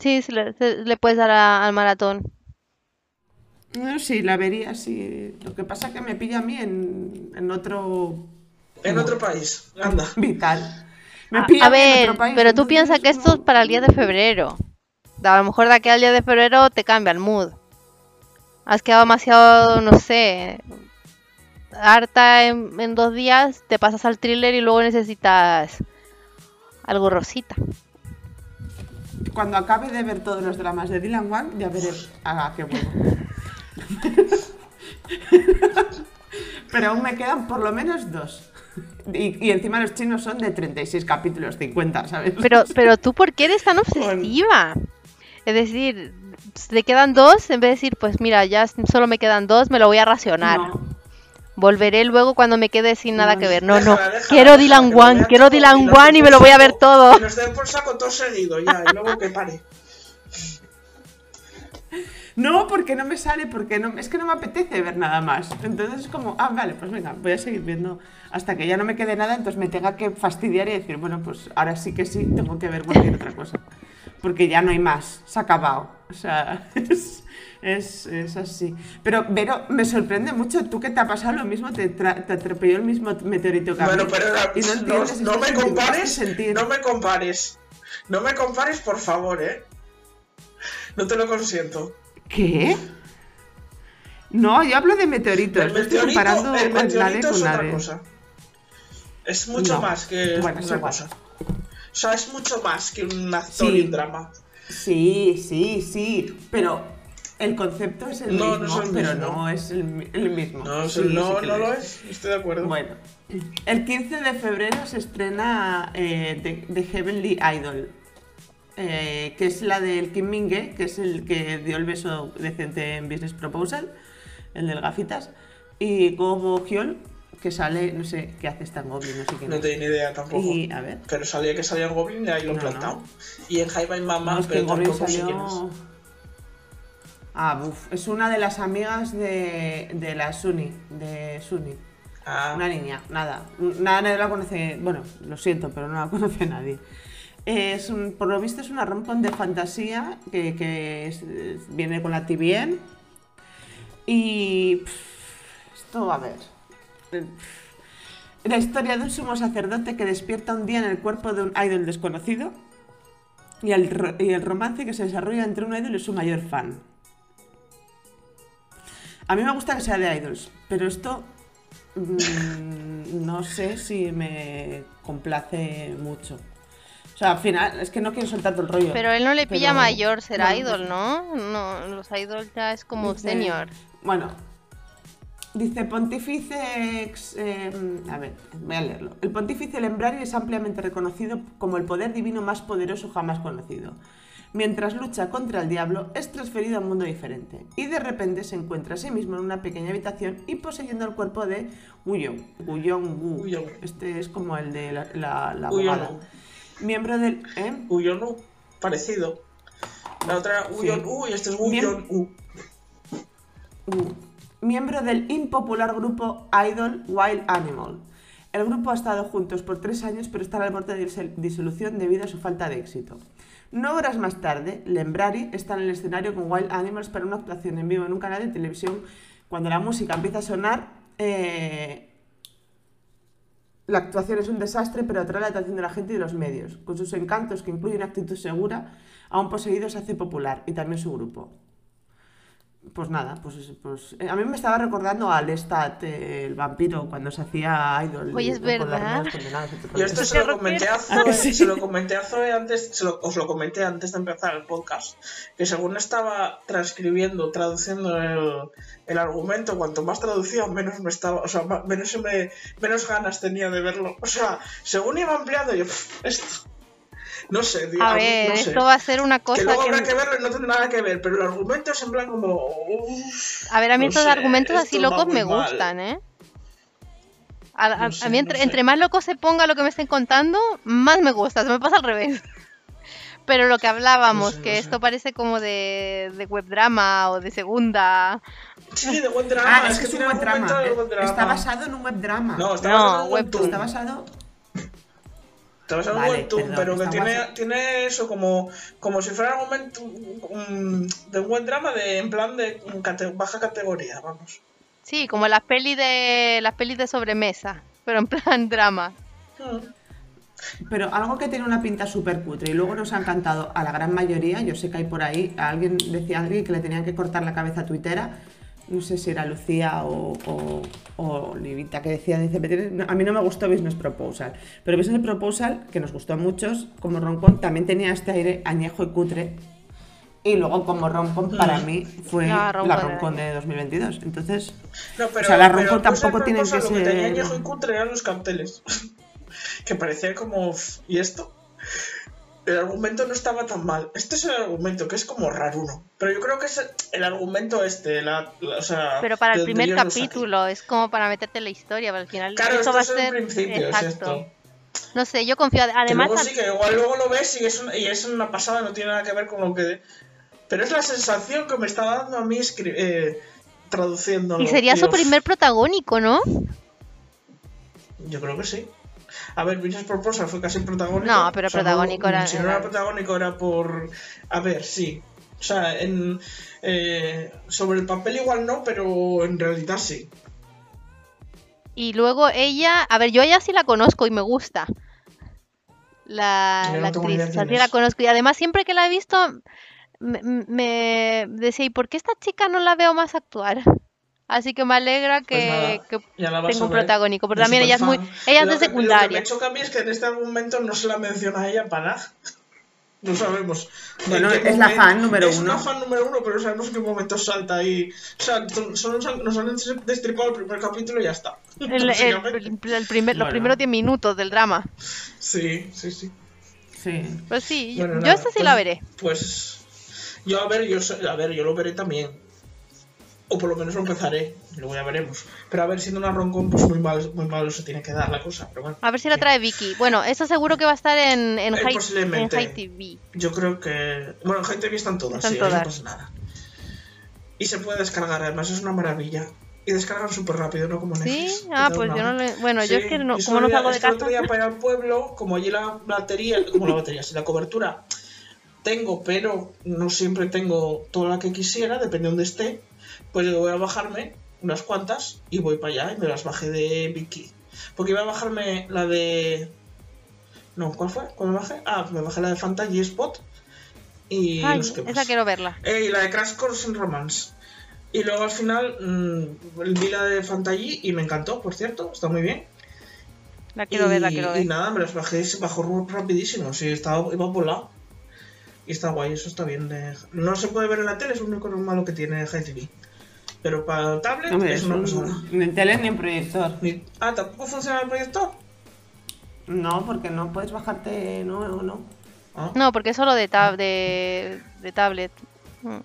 C: Sí, se le, se le puedes dar a- al maratón.
A: No, sí, la vería, sí. Lo que pasa es que me pilla a mí en, en otro
B: En otro país, anda.
A: vital. Me
C: A,
A: pilla
C: a
A: a mí en
C: ver,
A: otro país,
C: pero tú piensas que esto es para el día de febrero. A lo mejor de aquí al día de febrero te cambia el mood. Has quedado demasiado, no sé, harta en, en dos días, te pasas al thriller y luego necesitas algo rosita.
A: Cuando acabe de ver todos los dramas de Dylan Wang, ya veré a qué vuelvo. Pero aún me quedan por lo menos dos. Y, y encima los chinos son de 36 capítulos, 50, ¿sabes?
C: Pero, pero tú, ¿por qué eres tan obsesiva? Es decir, te quedan dos, en vez de decir, pues mira, ya solo me quedan dos, me lo voy a racionar.
A: No,
C: Volveré luego cuando me quede sin nada que ver. No, no. Quiero
B: déjala,
C: Dylan One, quiero Dylan
B: y
C: One y me lo voy a ver todo.
B: Que nos den por saco todo seguido ya, y luego que pare.
A: No, porque no me sale, porque no, es que no me apetece ver nada más. Entonces es como, ah, vale, pues venga, voy a seguir viendo hasta que ya no me quede nada, entonces me tenga que fastidiar y decir, bueno, pues ahora sí que sí, tengo que ver cualquier otra cosa. Porque ya no hay más, se ha acabado. O sea, es, es, es así. Pero, Vero, me sorprende mucho, tú que te ha pasado lo mismo, te, te atropelló el mismo meteorito que.
B: Bueno, pero era-
A: Y no,
B: no, me compares,
A: sentir.
B: no me compares. No me compares, por favor, ¿eh? No te lo consiento.
A: ¿Qué? No, yo hablo de meteoritos.
B: El
A: estoy comparando
B: el meteorito es otra cosa. Es mucho
A: No.
B: más que
A: Bueno,
B: una cosa. O sea, es mucho más que un actor
A: Sí.
B: y un drama.
A: Sí, sí, sí, pero el concepto es el
B: No, no
A: mismo,
B: es el
A: pero
B: mismo.
A: no es el, mi- el mismo.
B: No,
A: Sí,
B: no,
A: sí que
B: no lo es. Estoy de acuerdo.
A: Bueno, el 15 de febrero se estrena eh, The, The Heavenly Idol, eh, que es la del Kim Minge, que es el que dio el beso decente en Business Proposal, el del gafitas, y Gobo Hyol, que sale, no sé qué hace esta Goblin, no sé qué.
B: No tengo ni idea tampoco.
A: Y a ver.
B: Pero salía que salía Goblin y ahí lo
A: No,
B: plantado.
A: no.
B: Y en Jaiba y Mama,
A: No, es que
B: pero
A: Goblin
B: tampoco sé quién es.
A: Ah, buf. Es una de las amigas de, de la Suni. De Suni.
B: Ah,
A: Una niña, nada. Nada, nadie la conoce. Bueno, lo siento, pero no la conoce nadie. Es un, por lo visto es una rom-com de fantasía que, que es- viene con la TVN. Y. pff, esto, a ver. La historia de un sumo sacerdote que despierta un día en el cuerpo de un idol desconocido y el, y el romance que se desarrolla entre un idol y su mayor fan. A mí me gusta que sea de idols, pero esto mm, no sé si me complace mucho. O sea, al final, es que no quiero soltar todo el rollo.
C: Pero él no le pilla
A: pero-
C: mayor ser idol,
A: pues-
C: ¿no? No, los idols ya es como
A: Dice-
C: senior.
A: Bueno, dice Pontífice. ex- eh, a ver, voy a leerlo. El Pontífice Lembrari es ampliamente reconocido como el poder divino más poderoso jamás conocido. Mientras lucha contra el diablo, es transferido a un mundo diferente y de repente se encuentra a sí mismo en una pequeña habitación y poseyendo el cuerpo de Wuyong. Wuyong Wu.
B: Wuyong.
A: Este es como el de la, la, la
B: Wuyong.
A: abogada. Miembro del. ¿eh?
B: Uyon U, parecido. La otra era Uyon
A: Sí.
B: U y este es. Uyon U.
A: Uh, miembro del impopular grupo Idol Wild Animal. El grupo ha estado juntos por tres años, pero está al borde de disol- disolución debido a su falta de éxito. No horas más tarde, Lembrari está en el escenario con Wild Animals para una actuación en vivo en un canal de televisión. Cuando la música empieza a sonar, eh, la actuación es un desastre, pero atrae la atención de la gente y de los medios. Con sus encantos, que incluyen actitud segura, a un poseído se hace popular, y también su grupo. Pues nada, pues, es- pues eh, a mí me estaba recordando a Lestat, eh, el vampiro, cuando se hacía idol.
C: Oye, es
A: con las
C: verdad.
B: Yo esto
C: ¿Eso
B: se lo comenté a Zoe,
A: sí?
B: se lo comenté a Zoe antes, se lo- os lo comenté antes de empezar el podcast, que según estaba transcribiendo, traduciendo el, el argumento, cuanto más traducía, menos me estaba, o sea, menos, se me, menos ganas tenía de verlo. O sea, según iba ampliando, yo, "Pff, esto, no sé, tío,
C: A ver,
B: no sé.
C: esto va a ser una
B: Que
C: cosa
B: luego
C: que...
B: habrá que verlo y no tiene nada que ver, pero el argumento es en plan como...
C: A ver, a mí
B: no
C: estos
B: sé,
C: argumentos así
B: esto
C: locos me
B: mal.
C: gustan, ¿eh? A, a-
B: No
C: a
B: sé,
C: mí
B: no
C: entre,
B: sé.
C: entre más loco se ponga lo que me estén contando, más me gusta, se me pasa al revés. Pero lo que hablábamos,
B: No sé,
C: que esto parece como de, de webdrama o de segunda.
B: Sí, de buen drama,
A: Ah,
B: es
A: es
B: que
A: que es un web drama.
B: drama.
A: Está basado en un web drama.
B: No, está
C: No,
B: basado en
C: webtoon.
A: Está basado.
B: Te vas a un
A: Vale, perdón,
B: pero que tiene, tiene eso como, como si fuera un momento de un buen drama de, en plan de cate- baja categoría, vamos.
C: Sí, como las pelis de las pelis de sobremesa, pero en plan drama.
B: Mm.
A: Pero algo que tiene una pinta súper cutre y luego nos ha encantado a la gran mayoría, yo sé que hay por ahí, a alguien decía alguien que le tenían que cortar la cabeza a Twittera, no sé si era Lucía o, o, o Livita, que decía, dice, "Me tiene- a mí no me gustó Business Proposal, pero Business Proposal, que nos gustó a muchos, como Roncon, también tenía este aire añejo y cutre, y luego como Roncon para mí fue
C: No,
A: la
C: Roncon
A: Roncon de 2022, entonces...
B: No, pero,
A: O sea, la
B: pero
A: Ronco
B: pues
A: tampoco
B: el
A: tienen que
B: proposal, Lo que tenía
A: ser-
B: añejo y cutre eran los carteles. que parecía como... ¿Y esto? El argumento no estaba tan mal. Este es el argumento, que es como raruno. Pero yo creo que es el, argumento este, la, la- o sea...
C: Pero para el primer capítulo es como para meterte en la historia, pero al final
B: Claro,
C: eso
B: esto
C: va a ser
B: principio, es esto.
C: No sé, yo confío.
B: Que
C: Además,
B: luego sí, que igual luego lo ves y es, una, y es una pasada, no tiene nada que ver con lo que... Pero es la sensación que me está dando a mí escri- eh, traduciéndolo.
C: y sería su primer protagónico, ¿no?
B: Yo creo que sí. A ver, Business Proposal fue casi protagónico.
C: No, pero protagónico era-
B: Si no
C: era-
B: protagónico era por... A ver, sí. O sea, en, eh, sobre el papel igual no, pero en realidad sí.
C: Y luego ella, a ver, yo ella sí la conozco y me gusta. La,
B: no
C: actriz, o sea, sí la conozco. Y además siempre que la he visto me, me decía, ¿y por qué esta chica no la veo más actuar? Así que me alegra
B: Pues
C: que,
B: nada,
C: que
B: la
C: tenga un protagónico, pero
B: Yo
C: también ella es muy, ella es de
B: que- Lo que
C: secundaria.
B: me choca a mí es que en este argumento no se la menciona a ella para nada. No sabemos.
A: Bueno, es la
B: momento-
A: fan número
B: es
A: uno.
B: una fan número uno, pero no sabemos en qué momento salta ahí. O sea, solo nos han, destripado el primer capítulo y ya está.
C: El- el- el primer- los
A: Bueno.
C: primeros 10 minutos del drama.
B: Sí, sí, sí.
A: Sí.
C: Pues sí, yo,
B: Bueno,
C: yo
B: nada,
C: esta sí
B: pues-
C: la veré.
B: Pues yo a ver, yo a ver, yo lo veré también. O por lo menos lo empezaré, luego ya veremos. Pero a ver, siendo una roncon, pues muy mal, muy malo se tiene que dar la cosa. Pero bueno,
C: A ver si la trae Vicky. Bueno, eso seguro que va a estar en, en,
B: Eh,
C: High, en
B: posiblemente.
C: High TV.
B: yo creo que. Bueno, en High TV están todas,
C: Están
B: sí,
C: todas.
B: no pasa nada. Y se puede descargar, además es una maravilla. Y descargan súper rápido, ¿no? Como
C: ¿Sí?
B: Netflix.
C: Ah,
B: Te da
C: pues yo no le... Bueno, yo
B: Sí,
C: es que no, como no salgo de
B: el
C: casa...
B: otro día para al pueblo, como allí la batería, como la batería, si la cobertura tengo, pero no siempre tengo toda la que quisiera, depende de donde esté, pues yo voy a bajarme unas cuantas y voy para allá y me las bajé de Vicky. Porque iba a bajarme la de. No, ¿cuál fue? ¿Cuál me bajé? Ah, me bajé la de Fantasy Spot. Y
C: Ay,
B: qué más.
C: esa quiero verla.
B: Eh, y la de Crash Course in Romance. Y luego al final mm, vi la de Fantasy y me encantó, por cierto, está muy bien.
C: La quiero
B: y,
C: ver, la quiero
B: y
C: ver.
B: nada, me las bajé y se bajó rapidísimo. Sí, estaba, iba volado. Y está guay, eso está bien. de- No se puede ver en la tele, es lo único malo que tiene High TV. Pero para tablet
A: Hombre,
B: es una
A: un-
B: pasada.
A: ni en tele ni en proyector.
B: Ni- Ah, ¿tampoco funciona el proyector?
A: No, porque no puedes bajarte, no, no.
B: Ah.
C: No, porque es solo de, tab de, de tablet. Mm.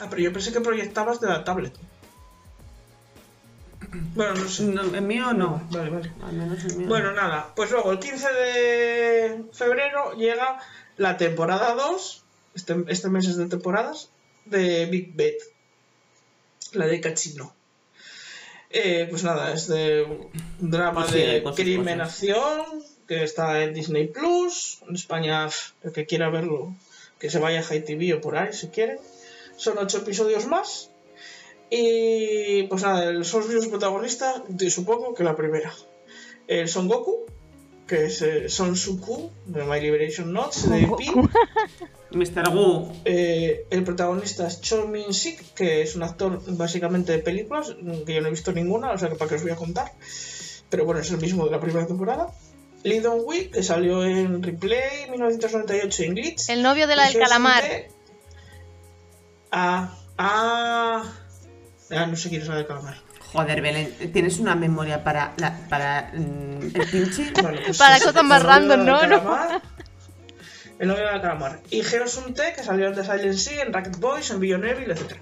B: Ah, pero yo pensé que proyectabas de la tablet. Bueno, no sé.
A: No, En mío no.
B: Vale, vale.
A: Al menos el mío.
B: Bueno, nada, pues luego el 15 de febrero llega la temporada 2, este, este mes es de temporadas, de Big Bad, la de Cachino. Eh, pues nada, es de un drama
A: Pues sí,
B: de
A: cosas,
B: crimen
A: cosas.
B: acción que está en Disney Plus. En España, el que quiera verlo, que se vaya a High TV o por ahí si quiere. Son ocho episodios más. Y pues nada, el- son los mismos protagonistas, de- supongo que la primera. El Son Goku, que es eh, Son Suku, de My Liberation Notes, de Pin.
A: Mr. Wu.
B: Eh, el protagonista es Chon Min Sik, que es un actor básicamente de películas, que yo no he visto ninguna, o sea que para qué os voy a contar. Pero bueno, es el mismo de la primera temporada. Lee Dong que salió en Replay 1998 en Glitch.
C: El novio de la del calamar.
B: Ah, ah, ah, no sé quién es la del calamar.
A: Joder, Belén, tienes una memoria para, la, para mm, el pinche.
B: Vale, pues
C: Para cosas más random, ¿no?
B: El novio del calamar. Y Hero Sun-tae, que salió en The Silent Sea, en Racket Boys, en Evil, etc.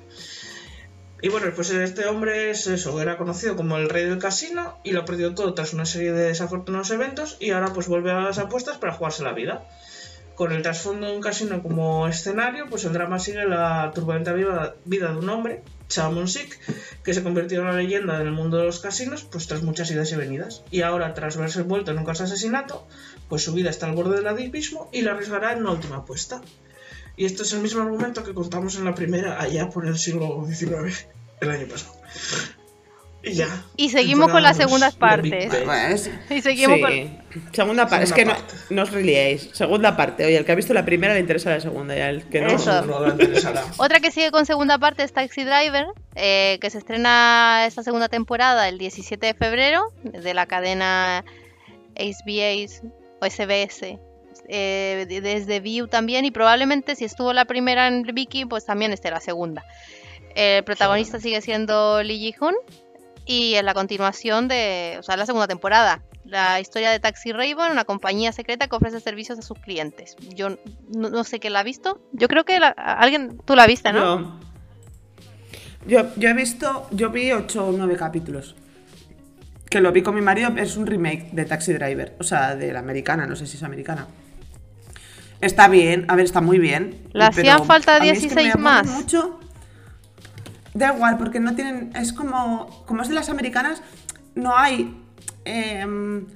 B: Y bueno, pues este hombre es eso, era conocido como el rey del casino y lo perdió todo tras una serie de desafortunados eventos y ahora pues vuelve a las apuestas para jugarse la vida. Con el trasfondo de un casino como escenario, pues el drama sigue la turbulenta vida de un hombre, Chamon Sik, que se convirtió en una leyenda en el mundo de los casinos, pues tras muchas idas y venidas. Y ahora, tras verse envuelto en un caso de asesinato, pues su vida está al borde del abismo y la arriesgará en una última apuesta. Y esto es el mismo argumento que contamos en la primera, allá por el siglo XIX, el año pasado. Y ya.
C: Y seguimos con las segundas partes. Y seguimos
A: sí.
C: con-
A: Segunda parte. Es que
B: Segunda
A: no, os reliéis. Segunda parte. Oye, el que ha visto la primera le interesa la segunda. Y al que no.
C: Eso.
B: No, no le interesará.
C: Otra que sigue con segunda parte es Taxi Driver, eh, que se estrena esta segunda temporada el 17 de febrero de la cadena SBS o SBS. eh, de- desde View también y probablemente si estuvo la primera en Viki pues también esté la segunda. El protagonista sigue siendo Lee Ji-hoon y es la continuación de, o sea, la segunda temporada. La historia de Taxi Raven, una compañía secreta que ofrece servicios a sus clientes. Yo no, no sé quién la ha visto. Yo creo que la- alguien, tú la viste, ¿no?
A: Yo, yo, yo he visto. Yo vi 8 o 9 capítulos. Que lo vi con mi marido. Es un remake de Taxi Driver. O sea, de la americana. No sé si es americana. Está bien. A ver, está muy bien.
C: Le hacían falta
A: a mí es que
C: 16 más.
A: mucho. Da igual, porque no tienen. Es como. Como es de las americanas, no hay. em,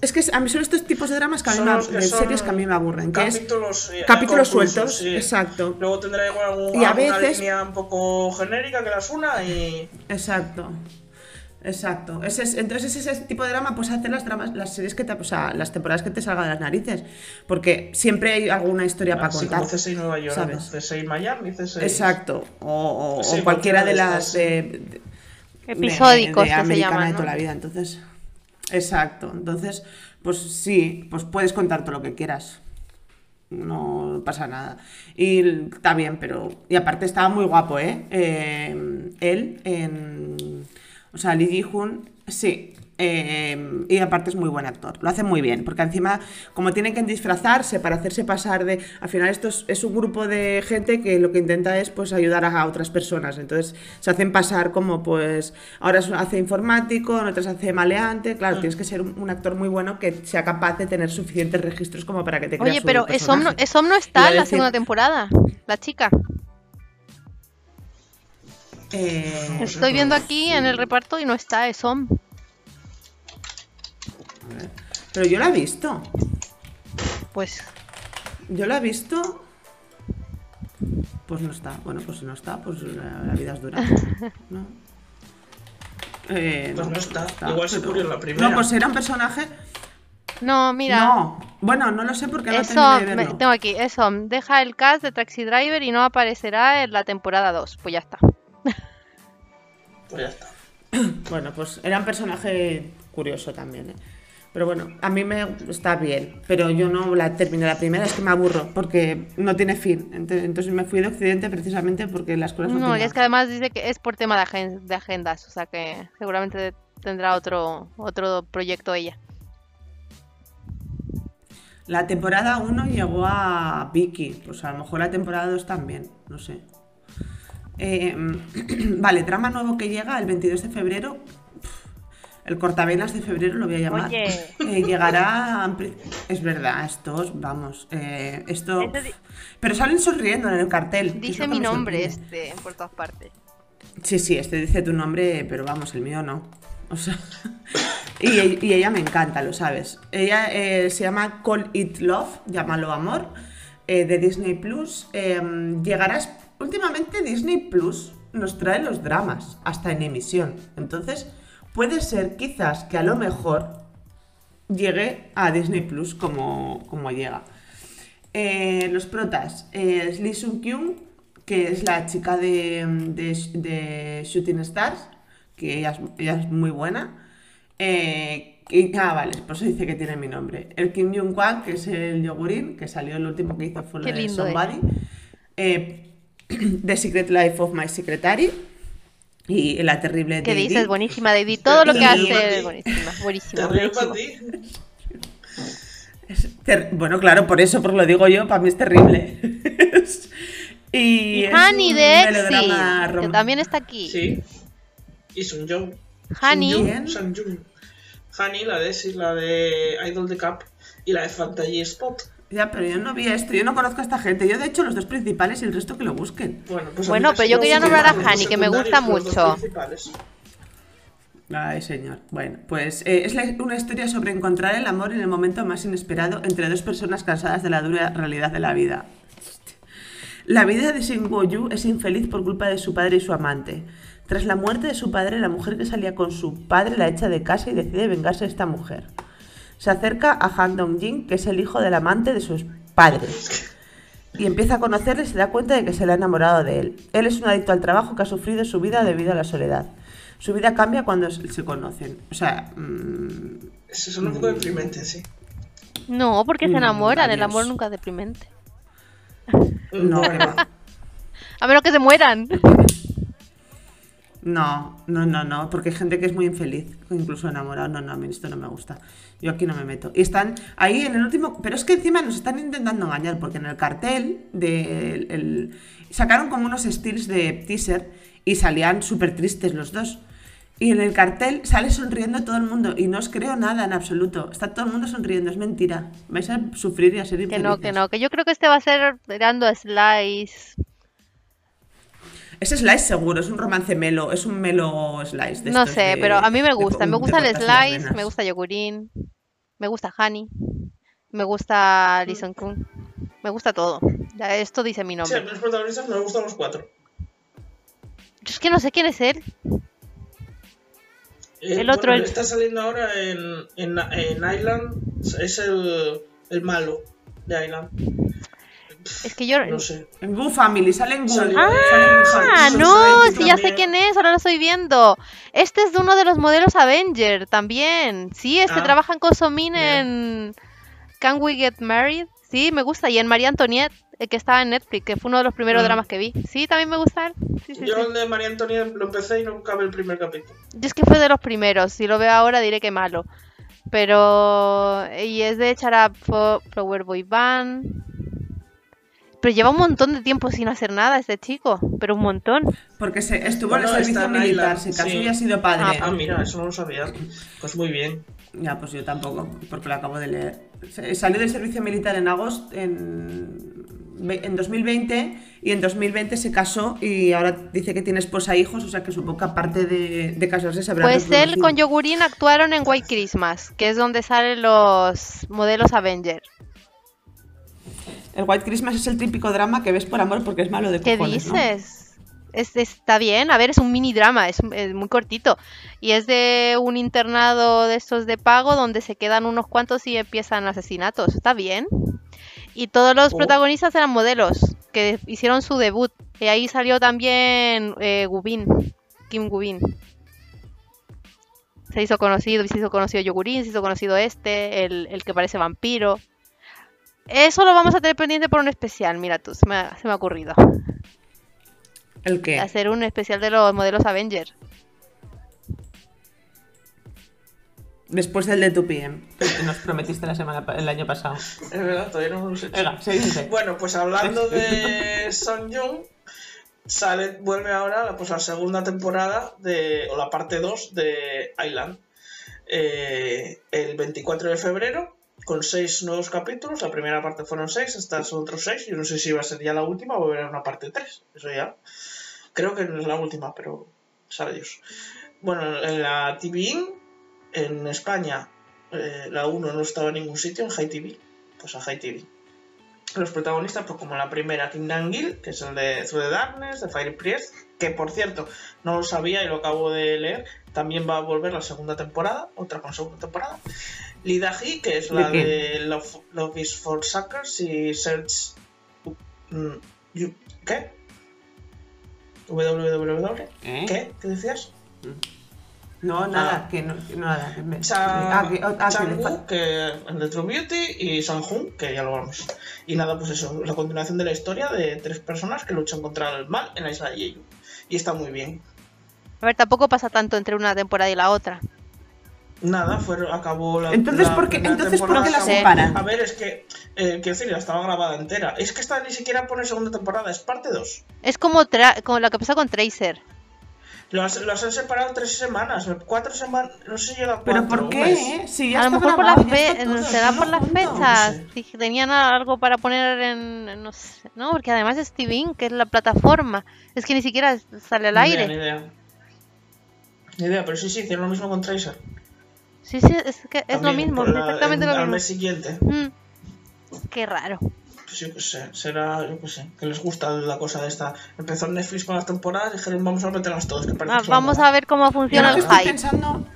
A: es que a mí son estos tipos de dramas que a mí me,
B: que
A: de series que a mí me aburren. Que es
B: capítulos, eh,
A: capítulos sueltos,
B: sí.
A: exacto.
B: Luego tendrá igual algún-
A: Y a
B: alguna
A: veces-
B: línea un poco genérica que las una y.
A: Exacto. Exacto. Ese es- entonces ese tipo de drama puedes hacer las dramas, las series que te, o sea, las temporadas que te salgan de las narices. Porque siempre hay alguna historia para contar.
B: como C6 Nueva York,
A: ¿sabes?
B: C6 Miami, C6.
A: Exacto. O, o- o cualquiera de las de, de-
C: Episódicos
A: de- de
C: que se
A: americana
C: llaman,
A: de toda
C: ¿no?
A: la vida. Entonces, exacto. Entonces, pues sí, pues puedes contar todo lo que quieras. No pasa nada. Y está bien, pero. Y aparte estaba muy guapo, ¿eh? Eh, él en. O sea, Lee Ji-hoon, sí. eh, y aparte es muy buen actor. Lo hace muy bien. Porque encima, como tienen que disfrazarse para hacerse pasar de. Al final, esto es, es un grupo de gente que lo que intenta es pues ayudar a otras personas. Entonces, se hacen pasar como pues. Ahora se hace informático, en otras hace maleante. Claro, tienes que ser un, un actor muy bueno que sea capaz de tener suficientes registros como para que te creas
C: Oye, pero Esom no. Esom está en la
A: decir-
C: segunda temporada, la chica.
A: Eh,
C: Estoy viendo aquí en el reparto y no está Esom.
A: pero yo la he visto.
C: Pues
A: Yo la he visto. Pues no está. Bueno, pues si no está, pues la, la vida es dura. ¿no? Eh,
B: Pues no está. Igual se
A: pero-
B: murió en la primera.
A: No, pues era un personaje.
C: No, mira.
A: No, bueno, no lo sé porque no
C: Eso, me-
A: verlo.
C: tengo aquí, eso, deja el cast de Taxi Driver y no aparecerá en la temporada 2. Pues ya está.
B: Pues ya está.
A: Bueno, pues era un personaje curioso también, ¿eh? Pero bueno, a mí me está bien, pero yo no la terminé la primera, es que me aburro, porque no tiene fin. Ent- Entonces me fui de Occidente precisamente porque las cosas no,
C: No, y es que además dice que es por tema de agendas, o sea que seguramente tendrá otro, otro proyecto ella.
A: La temporada 1 llegó a Vicky, pues a lo mejor la temporada 2 también, no sé. Eh, vale, drama nuevo que llega el 22 de febrero. El cortavenas de febrero lo voy a llamar.
C: Oye.
A: Eh, llegará. Es verdad, estos, vamos. eh, esto. Pero salen sonriendo en el cartel.
C: Dice mi nombre este por todas partes.
A: Sí, sí, este dice tu nombre, pero vamos, el mío no. O sea, y, y ella me encanta, lo sabes. Ella eh, se llama Call It Love, llámalo amor, de Disney Plus. Eh, llegarás. Últimamente Disney Plus nos trae los dramas, hasta en emisión. Entonces, puede ser quizás que a lo mejor llegue a Disney Plus como, como llega. Eh, los protas, eh, es Lee Sung Kyung, que es la chica de, de, de Shooting Stars, que ella es, ella es muy buena. Eh, y- ah, vale, por eso dice que tiene mi nombre. El Kim Jong Kwan, que es el yogurín, que salió el último que hizo fue
C: Qué
A: de Somebody. The Secret Life of My Secretary. Y la terrible
C: ¿Qué
A: Daisy.
C: dices? Buenísima, David. Todo lo que hace es buenísima.
A: Es ter- Bueno, claro, por eso, por lo digo yo, para mí es terrible. y
C: Y
A: es
C: Honey de
A: melodrama
C: Exi, que también está aquí.
B: Sí. Y Sun Jung.
C: Honey.
B: Sun Jung. Honey, la de sí, la de Idol the Cup y la de Fantasy Spot.
A: Ya, pero yo no vi esto, yo no conozco a esta gente. Yo, de hecho, los dos principales y el resto que lo busquen.
B: Bueno, pues a
C: Bueno, pero yo quería nombrar a Honey, que me gusta mucho.
A: Ay, señor. Bueno, pues eh, es la- una historia sobre encontrar el amor en el momento más inesperado entre dos personas cansadas de la dura realidad de la vida. La vida de Shin Yu es infeliz por culpa de su padre y su amante. Tras la muerte de su padre, la mujer que salía con su padre la echa de casa y decide vengarse de esta mujer. Se acerca a Han Dong-jin, que es el hijo del amante de sus padres. Y empieza a conocerle y se da cuenta de que se le ha enamorado de él. Él es un adicto al trabajo que ha sufrido su vida debido a la soledad. Su vida cambia cuando se conocen. O sea, mm,
B: Eso es un poco deprimente, sí.
C: no, porque se
A: Mm,
C: enamoran. El amor nunca es deprimente.
A: no, va.
C: A menos que se mueran.
A: No, no, no, no, porque hay gente que es muy infeliz, incluso enamorado. No, no, a mí esto no me gusta. Yo aquí no me meto. Y están ahí en el último. Pero es que encima nos están intentando engañar, porque en el cartel de el- sacaron como unos stills de teaser y salían súper tristes los dos. Y en el cartel sale sonriendo todo el mundo y no os creo nada en absoluto. Está todo el mundo sonriendo, es mentira. Vais a sufrir y a ser
C: Que
A: infelices.
C: no, que no. Que yo creo que este va a ser tirando a Slice.
A: Es Slice seguro, es un romance melo, es un melo Slice. de
C: No sé,
A: de-
C: pero a mí me gusta. Me gusta el Slice, me gusta Yogurín, me gusta Honey, me gusta Lison Kun. Me gusta todo. Esto dice mi
B: Sí,
C: nombre.
B: mí los protagonistas me gustan los cuatro.
C: Yo es que no sé quién es él.
B: Eh,
C: El otro,
B: bueno,
C: el-
B: está saliendo ahora en, en, en Island. Es el, el malo de Island.
C: Es que yo.
B: No sé.
A: En Goo Family, sale en Goo.
C: Ah, no, sí, ya sé quién es, ahora lo estoy viendo. Este es de uno de los modelos Avenger también. Sí, es que
B: Ah,
C: trabajan con Somin
B: mira.
C: en Can We Get Married. Sí, me gusta. Y en María Antoniette, eh, que estaba en Netflix, que fue uno de los primeros
B: Ah.
C: dramas que vi. Sí, también me gusta él. Sí, sí,
B: Yo
C: sí.
B: el de María Antonia lo empecé y no acabé el primer capítulo.
C: Yo es que fue de los primeros. Si lo veo ahora diré que malo. Pero. Y es de Charap Flower Boy Band. Pero lleva un montón de tiempo sin hacer nada este chico. Pero un montón.
A: Porque se, estuvo
B: Bueno,
A: en el servicio militar, se casó
B: sí.
A: y ha sido padre.
B: Ah, mira, eso no lo sabía. Pues muy bien.
A: Ya, pues yo tampoco, porque lo acabo de leer. Salió del servicio militar en agosto, en, en 2020, y en 2020 se casó y ahora dice que tiene esposa e hijos, o sea que supongo que aparte de, de casarse se habrá
C: Pues él con Yogurín actuaron en White Christmas, que es donde salen los modelos Avenger.
A: El White Christmas es el típico drama que ves por amor porque es malo de
C: ¿Qué
A: cojones, ¿no?
C: dices? Es, está bien, a ver, es un mini drama, es, es muy cortito. Y es de un internado de estos de pago donde se quedan unos cuantos y empiezan asesinatos. Está bien. Y todos los
B: Oh.
C: protagonistas eran modelos que hicieron su debut. Y ahí salió también eh, Gubin, Kim Gubin. Se hizo conocido, se hizo conocido Yogurin, se hizo conocido este, el, el que parece vampiro. Eso lo vamos a tener pendiente por un especial, mira tú, se me ha, se me ha ocurrido.
A: ¿El qué?
C: Hacer un especial de los modelos Avenger.
A: Después del de tu PM, que nos prometiste la semana, el año pasado.
B: Es verdad, todavía no hemos hecho.
A: Venga.
B: Bueno, pues hablando de Son Young, sale, vuelve ahora pues, la segunda temporada de, o la parte 2 de Island. Eh, el 24 de febrero, con seis nuevos capítulos. La primera parte fueron seis, estas son otros seis. Yo no sé si va a ser ya la última o va a haber una parte 3. Eso ya. Creo que no es la última, pero sabe Dios. Bueno, en la TVIN, en España, eh, la 1 no estaba en ningún sitio, en High TV. Pues a High TV los protagonistas, pues como la primera, Kingdom Gill, que es el de Through the Darkness, de Fire Priest, que por cierto, no lo sabía y lo acabo de leer, también va a volver la segunda temporada, otra con segunda temporada. Lida He, que es la
A: ¿De
B: de Love, Love is for Suckers y Search... mm, you- ¿Qué? www.
A: ¿Eh?
B: ¿Qué? ¿Qué decías?
A: No, nada,
B: Ah.
A: que no, que nada. Me,
B: Cha-
A: ah, que, ah,
B: Chang-woo,
A: fal-
B: que el de True Beauty, y Sang-hoon, que ya lo vamos. Y nada, pues eso, la continuación de la historia de tres personas que luchan contra el mal en la isla de Jeju. Y está muy bien.
C: A ver, tampoco pasa tanto entre una temporada y la otra.
B: Nada, fue, acabó la.
A: Entonces,
B: la
A: ¿por qué- entonces, ¿por
C: qué la
A: separan?
B: A ver, es que, eh, quiero decir, ya estaba grabada entera. Es que esta ni siquiera pone segunda temporada, es parte 2.
C: Es como, tra- como lo que pasó con Tracer.
B: Las, las han separado tres semanas, cuatro semanas, no sé si llega a
A: ¿Pero por qué? Si ya
C: a lo mejor por
A: grabado,
C: las
A: ya está
C: fe-
A: todo,
C: será por las fechas.
B: no sé.
C: Si tenían algo para poner en, no sé, no, porque además es Steven, que es la plataforma. Es que ni siquiera sale al
B: Ni idea,
C: aire.
B: Ni idea. Ni idea, pero sí, sí, hicieron lo mismo con Tracer.
C: Sí, sí, es que es lo mismo,
B: la-
C: exactamente
B: en-
C: lo
B: Al
C: mismo.
B: mes siguiente.
C: Mm. Qué raro.
B: Pues yo qué sé, será, yo qué sé, que les gusta la cosa de esta. Empezó Netflix con las temporadas y dijeron vamos a meterlas todas, que parece
C: Ah, vamos a ver cómo funciona el
A: estoy
C: hype.
A: pensando,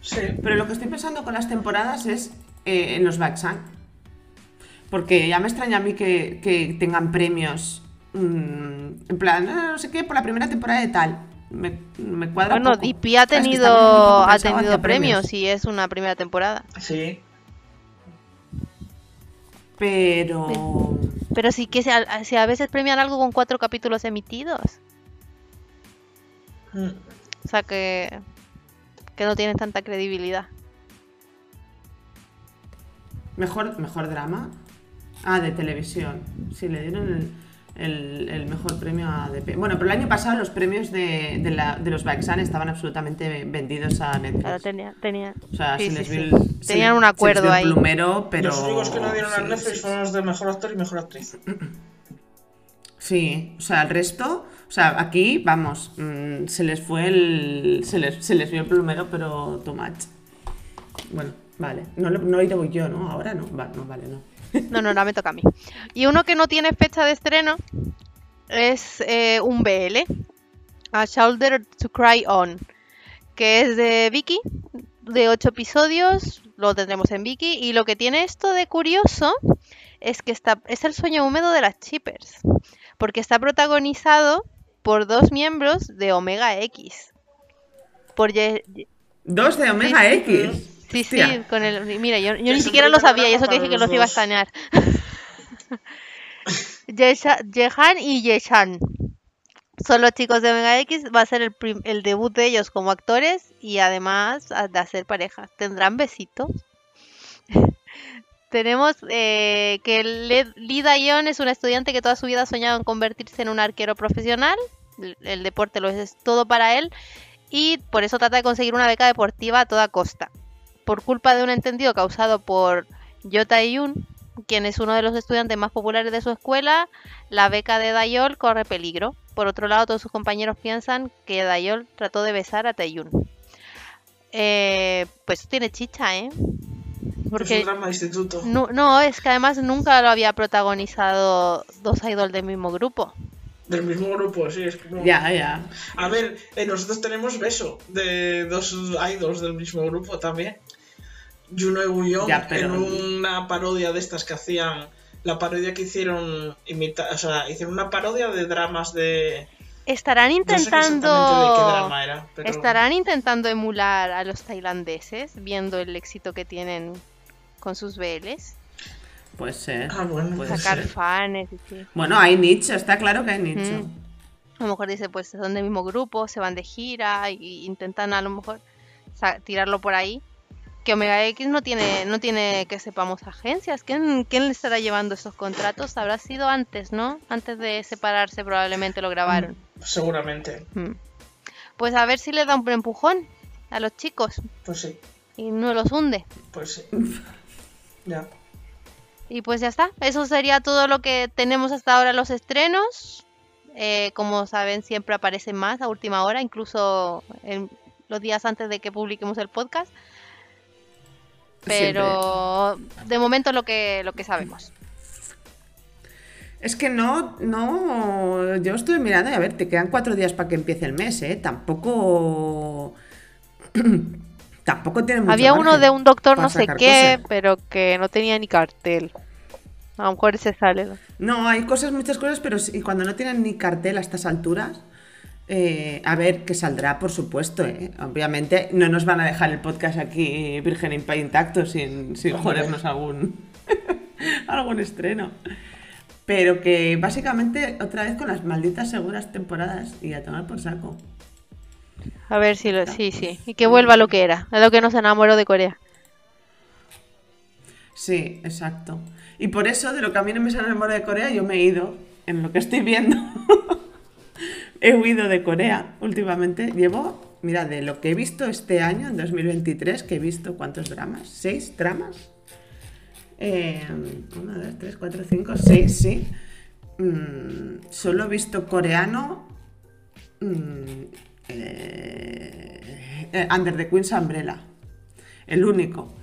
B: Sí,
A: pero lo que estoy pensando con las temporadas es eh, en los Baxan. Porque ya me extraña a mí que, que tengan premios. mm, en plan, "Ah, no sé qué, por la primera temporada de tal. Me, me cuadra.
C: Bueno,
A: poco.
C: DP ha tenido, ha tenido premios y es una primera temporada.
B: sí.
A: Pero.
C: Pero sí que si a, si a veces premian algo con cuatro capítulos emitidos.
B: Mm.
C: O sea que, que no tienen tanta credibilidad.
A: Mejor, mejor drama. Ah, de televisión. Sí, le dieron el, el- el mejor premio a DP. Bueno, pero el año pasado los premios de, de, la- de los Baxan estaban absolutamente vendidos a Netflix.
C: Claro, tenía, tenía.
A: O sea,
C: sí,
A: se
C: sí,
A: les
C: sí.
A: vio el- se
C: Tenían
A: les-
C: un
A: se les
C: acuerdo
A: vio el
C: ahí.
A: plumero, pero...
B: Los únicos que no dieron a
A: sí,
B: Netflix
A: sí,
B: fueron los de mejor actor y mejor actriz.
A: Sí, o sea, el resto... O sea, aquí, vamos, mm, se les fue el... Se les, se les vio el plumero, pero too much. Bueno, vale. No, lo- no he ido yo, ¿no? Ahora no. Va- no, vale, no.
C: No, no, no, me toca a mí. Y uno que no tiene fecha de estreno es eh, un BL, A Shoulder to Cry On, que es de Vicky, de 8 episodios, lo tendremos en Vicky, y lo que tiene esto de curioso es que está, es el sueño húmedo de las chippers, porque está protagonizado por dos miembros de Omega X. Por Ye- Ye-
A: Dos de Omega X.
C: Sí, sí,
A: Hostia.
C: con el. Mira, yo, yo ni siquiera lo sabía y eso que dije que los iba a extrañar. Jehan y Yeshan. Son los chicos de Omega X. Va a ser el, prim- el debut de ellos como actores y además a- de hacer pareja. ¿Tendrán besitos? Tenemos eh, que Le- Lee Dayon es un estudiante que toda su vida ha soñado en convertirse en un arquero profesional. El, el deporte lo es, es todo para él. Y por eso trata de conseguir una beca deportiva a toda costa. Por culpa de un entendido causado por Yota Yun, quien es uno de los estudiantes más populares de su escuela, la beca de Dayol corre peligro. Por otro lado, todos sus compañeros piensan que Dayol trató de besar a Taeyun. Eh, pues tiene chicha, ¿eh?
B: Es
C: Porque
B: un drama de instituto.
C: no, no, es que además nunca lo había protagonizado dos idols del mismo grupo.
B: Del mismo grupo, sí, es como...
A: Ya, ya.
B: A ver, eh, nosotros tenemos beso de dos idols del mismo grupo también. Juno y
A: pero-
B: en una parodia de estas que hacían. La parodia que hicieron. Imita o sea, hicieron una parodia de dramas de.
C: Estarán
B: No sé exactamente de qué
C: intentando.
B: drama era. Pero...
C: Estarán intentando emular a los tailandeses, viendo el éxito que tienen con sus BLs.
A: Puede ser.
B: Ah, bueno,
A: puede
B: puede
C: Sacar
A: ser.
C: fans y sí.
A: Bueno, hay nicho, está claro que hay nicho.
C: Mm. A lo mejor dice, pues son del mismo grupo, se van de gira y intentan a lo mejor tirarlo por ahí. Que Omega X no tiene, no tiene que sepamos agencias. ¿Quién, ¿Quién le estará llevando esos contratos? Habrá sido antes, ¿no? Antes de separarse probablemente lo grabaron.
B: Seguramente.
C: Mm. Pues a ver si le da un empujón a los chicos
B: Pues sí.
C: y no los hunde.
B: Pues sí. ya.
C: Y pues ya está. Eso sería todo lo que tenemos hasta ahora en los estrenos. Eh, como saben, siempre aparecen más a última hora, incluso en los días antes de que publiquemos el podcast. Pero de momento lo que, lo que sabemos.
A: Es que no, no, yo estuve mirando y a ver, te quedan cuatro días para que empiece el mes, ¿eh? Tampoco, tampoco tiene mucho
C: Había uno de un doctor no sé qué,
A: cosas.
C: pero que no tenía ni cartel. A lo mejor ese sale. ¿no?
A: No, hay cosas, muchas cosas, pero sí, cuando no tienen ni cartel a estas alturas, eh, a ver, que saldrá, por supuesto, ¿eh? Obviamente no nos van a dejar el podcast aquí virgen intacto sin, sin jodernos algún, algún estreno. Pero que básicamente otra vez con las malditas seguras temporadas y a tomar por saco.
C: A ver si lo. Sí, sí. Y que vuelva a lo que era. A lo que nos enamoró de Corea.
A: Sí, exacto. Y por eso, de lo que a mí no me sale memoria de Corea, yo me he ido, en lo que estoy viendo, he huido de Corea últimamente. Llevo, mira, de lo que he visto este año, en 2023, que he visto, ¿cuántos dramas? ¿Seis dramas? Eh, uno, dos, tres, cuatro, cinco, seis, sí. Mm, solo he visto coreano. mm, eh, eh, Under the Queen's Umbrella. El único.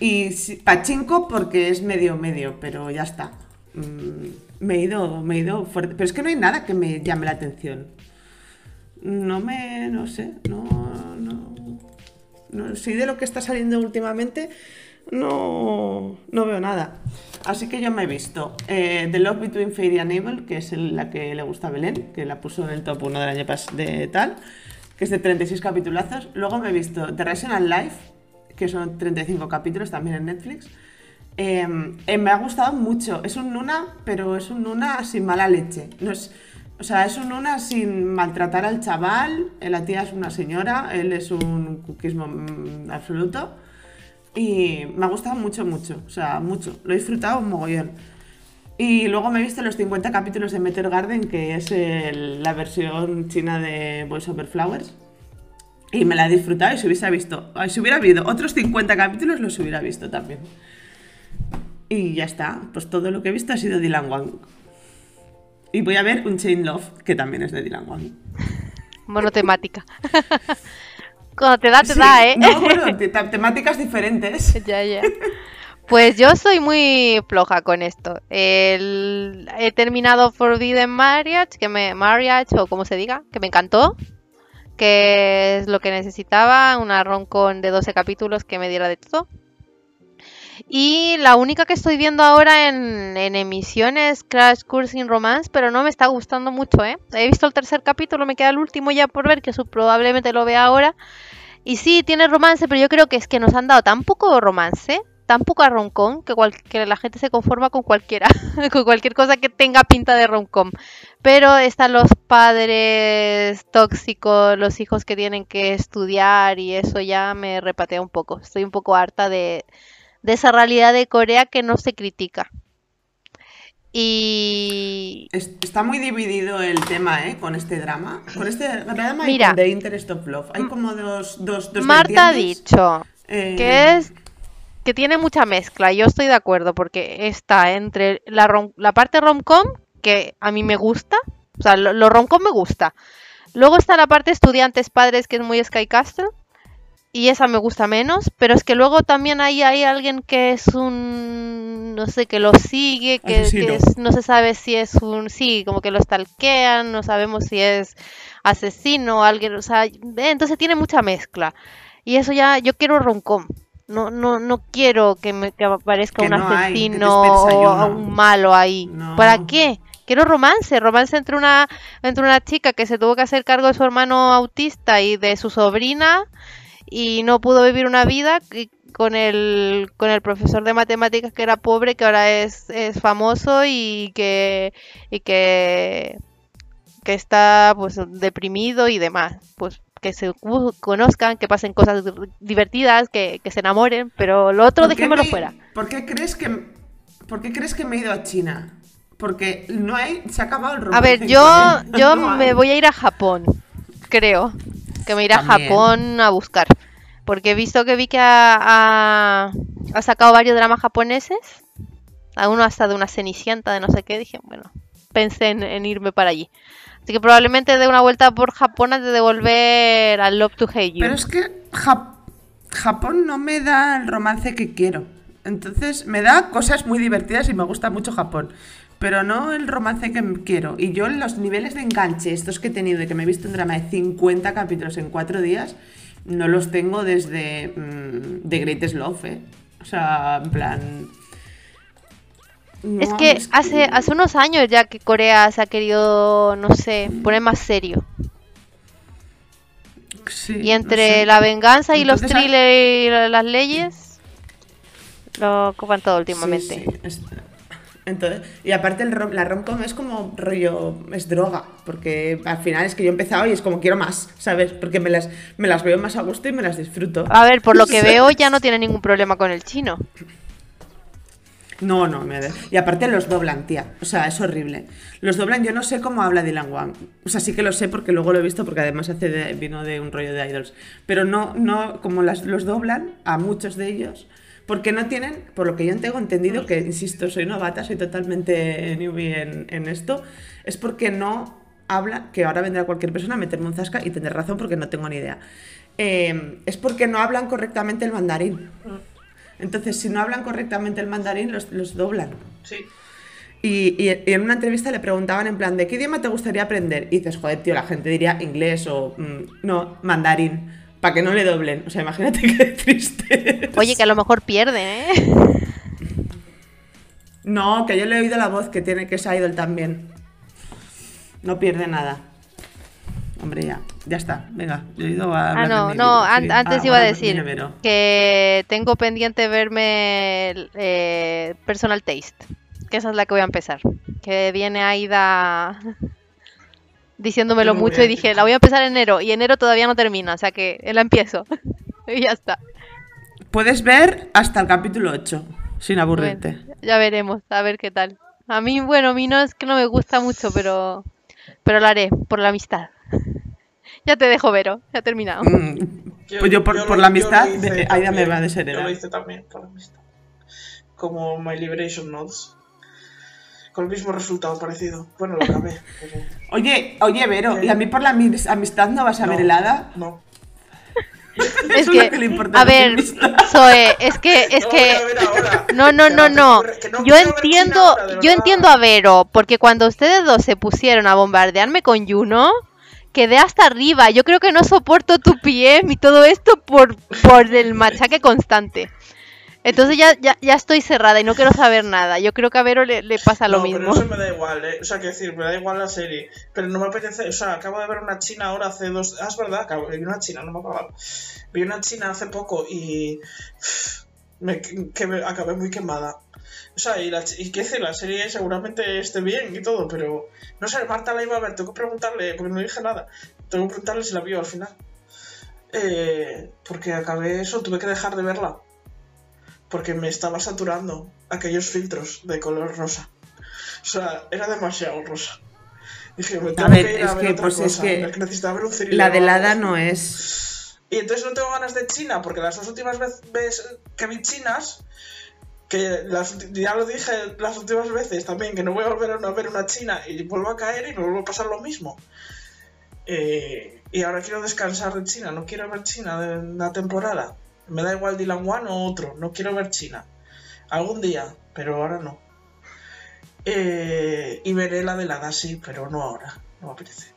A: Y sí, Pachinko porque es medio medio, pero ya está. Mm, me he ido, me he ido fuerte. Pero es que no hay nada que me llame la atención. No me, no sé, no, no, no sí de lo que está saliendo últimamente, no, no veo nada. Así que yo me he visto eh, The Love Between Fairy and Evil, que es la que le gusta a Belén, que la puso en el top 1 del año pasado de tal, que es de 36 capitulazos. Luego me he visto The Rational Life, que son 35 capítulos también en Netflix. Eh, eh, me ha gustado mucho. Es un Nuna, pero es un Nuna sin mala leche. No es, o sea, es un Nuna sin maltratar al chaval. eh, La tía es una señora, él es un cuquismo mm, absoluto. Y me ha gustado mucho, mucho. O sea, mucho. Lo he disfrutado un mogollón. Y luego me he visto los 50 capítulos de Meteor Garden, que es el- la versión china de Voice Over Flowers. Y me la he disfrutado y si hubiese visto, si hubiera habido otros 50 capítulos, los hubiera visto también. Y ya está, pues todo lo que he visto ha sido Dylan Wang. Y voy a ver un Chain Love, que también es de Dylan Wang.
C: Monotemática. Cuando te da, te
A: Sí,
C: da, ¿eh?
A: No, bueno, te- te- temáticas diferentes.
C: Ya, ya. Pues yo soy muy floja con esto. El- he terminado Forbidden Marriage, que me Marriage o como se diga, que me encantó, que es lo que necesitaba, una roncon de 12 capítulos que me diera de todo. Y la única que estoy viendo ahora en, emisión es Crash Course in Romance, pero no me está gustando mucho, ¿eh? He visto el tercer capítulo, me queda el último ya por ver, que eso probablemente lo vea ahora. Y sí, tiene romance, pero yo creo que es que nos han dado tan poco romance, tan poca romcom, que, que la gente se conforma con cualquiera, con cualquier cosa que tenga pinta de romcom. Pero están los padres tóxicos, los hijos que tienen que estudiar y eso ya me repatea un poco. Estoy un poco harta de, de esa realidad de Corea que no se critica. Y
A: Es- Está muy dividido el tema, ¿eh? Con este drama. Con este drama
C: Mira.
A: y The Interest of Love. Hay como dos, dos, dos
C: Marta ha dicho
A: Eh,
C: que es que tiene mucha mezcla. Yo estoy de acuerdo porque está entre la, rom- la parte romcom que a mí me gusta, o sea, lo, lo romcom me gusta. Luego está la parte estudiantes padres que es muy Sky Castle y esa me gusta menos, pero es que luego también ahí hay alguien que es un, no sé, que lo sigue, que, que es- no se sabe si es un, sí, como que lo stalkean, no sabemos si es asesino alguien, o sea, entonces tiene mucha mezcla. Y eso ya, yo quiero roncom. No, no, no quiero que me que aparezca
A: Que
C: un
A: no hay,
C: asesino o un malo ahí.
A: No.
C: ¿Para qué? Quiero romance, romance entre una, entre una chica que se tuvo que hacer cargo de su hermano autista y de su sobrina y no pudo vivir una vida con el, con el profesor de matemáticas que era pobre, que ahora es, es famoso y que, y que, que está pues deprimido y demás. Pues que se conozcan, que pasen cosas divertidas, que, que se enamoren, pero lo otro
A: ¿Por qué
C: dejémoslo
A: me-
C: fuera.
A: ¿Por qué crees que por qué crees que me he ido a China? Porque no hay se ha acabado el
C: A
A: romance
C: ver,
A: en
C: yo, yo
A: No
C: me voy a ir a Japón, creo. Que me iré a. Japón a buscar. Porque he visto que vi que ha, ha- ha sacado varios dramas japoneses. A uno hasta de una cenicienta de no sé qué. Dije, bueno, pensé en, en irme para allí. Así que probablemente dé una vuelta por Japón antes de volver al Love to Hate You.
A: Pero es que Jap- Japón no me da el romance que quiero. Entonces me da cosas muy divertidas y me gusta mucho Japón. Pero no el romance que quiero. Y yo los niveles de enganche, estos que he tenido, de que me he visto un drama de 50 capítulos en 4 días, no los tengo desde mm, The Greatest Love, ¿eh? O sea, en plan...
C: Es que hace, hace unos años ya que Corea se ha querido, no sé, poner más serio.
A: sí,
C: Y
A: no
C: entre
A: sé.
C: la venganza y los
A: Entonces,
C: thrillers y la- las leyes, lo copan todo últimamente.
A: Sí, sí, Entonces, y aparte el rom- la romcom es como rollo, es droga, porque al final es que yo he empezado y es como quiero más, ¿sabes? Porque me las, me las veo más a gusto y me las disfruto.
C: A ver, por lo que veo ya no tiene ningún problema con el chino.
A: No, no, me y aparte los doblan, tía, o sea, es horrible. Los doblan, yo no sé cómo habla Dylan Wang, o sea, sí que lo sé porque luego lo he visto porque además hace de- vino de un rollo de idols, pero no, no, como las, los doblan a muchos de ellos, porque no tienen, por lo que yo tengo entendido, que insisto, soy novata, soy totalmente newbie en, en esto, es porque no habla, que ahora vendrá cualquier persona a meterme un zasca y tendré razón porque no tengo ni idea. Eh, es porque no hablan correctamente el mandarín. Entonces, si no hablan correctamente el mandarín, los, los doblan.
B: Sí.
A: Y, y- y en una entrevista le preguntaban en plan, ¿de qué idioma te gustaría aprender? Y dices, joder, tío, la gente diría inglés o... mm, no, mandarín. Para que no le doblen. O sea, imagínate qué triste. es.
C: Oye, que a lo mejor pierde, ¿eh?
A: No, que yo le he oído la voz que tiene que es idol también. No pierde nada. Hombre, ya, ya está. Venga, yo he ido a...
C: Ah, no, no, an- antes
A: Ah,
C: iba a decir que tengo pendiente verme eh, Personal Taste, que esa es la que voy a empezar. Que viene Aida diciéndomelo
B: Muy
C: mucho
B: bien.
C: y dije, la voy a empezar en enero y enero todavía no termina, o sea que la empiezo. y ya está.
A: Puedes ver hasta el capítulo 8, sin aburrirte.
C: Bueno, ya veremos, a ver qué tal. A mí, bueno, a mí no es que no me gusta mucho, pero pero lo haré por la amistad. ya te dejo, Vero, ya he terminado.
A: Mm, pues yo por, por la
B: yo
A: amistad, Aida me va a
B: Yo
A: desheredar.
B: lo hice también por la amistad. Como My Liberation Notes. Con el mismo resultado parecido. Bueno, lo pero
A: Oye, oye, Vero, ¿y a mí por la amis- amistad no vas a ver
B: no,
A: helada?
B: No.
C: Es que,
A: que le importa
C: a ver. Zoe, es que, es
B: No
C: que,
B: ver
C: no, no, no, no. Yo
B: ver
C: entiendo,
B: ahora,
C: yo entiendo a Vero, porque cuando ustedes dos se pusieron a bombardearme con Juno, quedé hasta arriba. Yo creo que no soporto tu PM y todo esto por, por el machaque constante. Entonces ya, ya, ya estoy cerrada y no quiero saber nada. Yo creo que a Vero le, le pasa lo
B: no,
C: mismo.
B: pero eso me da igual, ¿eh? O sea, que decir, me da igual la serie. Pero no me apetece, o sea, acabo de ver una china ahora hace dos... Ah, es verdad, acabo, vi una china, no me acordaba. Vi una china hace poco y... Me, que me acabé muy quemada. O sea, y, la, y qué decir, la serie seguramente esté bien y todo, pero... No sé, Marta la iba a ver, tengo que preguntarle, porque no dije nada. Tengo que preguntarle si la vio al final. Eh, porque acabé eso, tuve que dejar de verla. Porque me estaba saturando aquellos filtros de color rosa. O sea, era demasiado rosa. Dije, me tengo
A: ver,
B: que ir a
A: es
B: ver
A: que,
B: otra
A: pues, es
B: cosa.
A: que
B: que necesitaba ver un
A: La helada no es...
B: Y entonces no tengo ganas de China, porque las dos últimas veces que vi chinas, que las, ya lo dije las últimas veces también, que no voy a volver a ver una china y vuelvo a caer y me vuelvo a pasar lo mismo. Eh, y ahora quiero descansar de China, no quiero ver China de una temporada. Me da igual Dylan One o otro, no quiero ver China. Algún día, pero ahora no. Eh, y veré la de la Dasi, pero no ahora, no me apetece.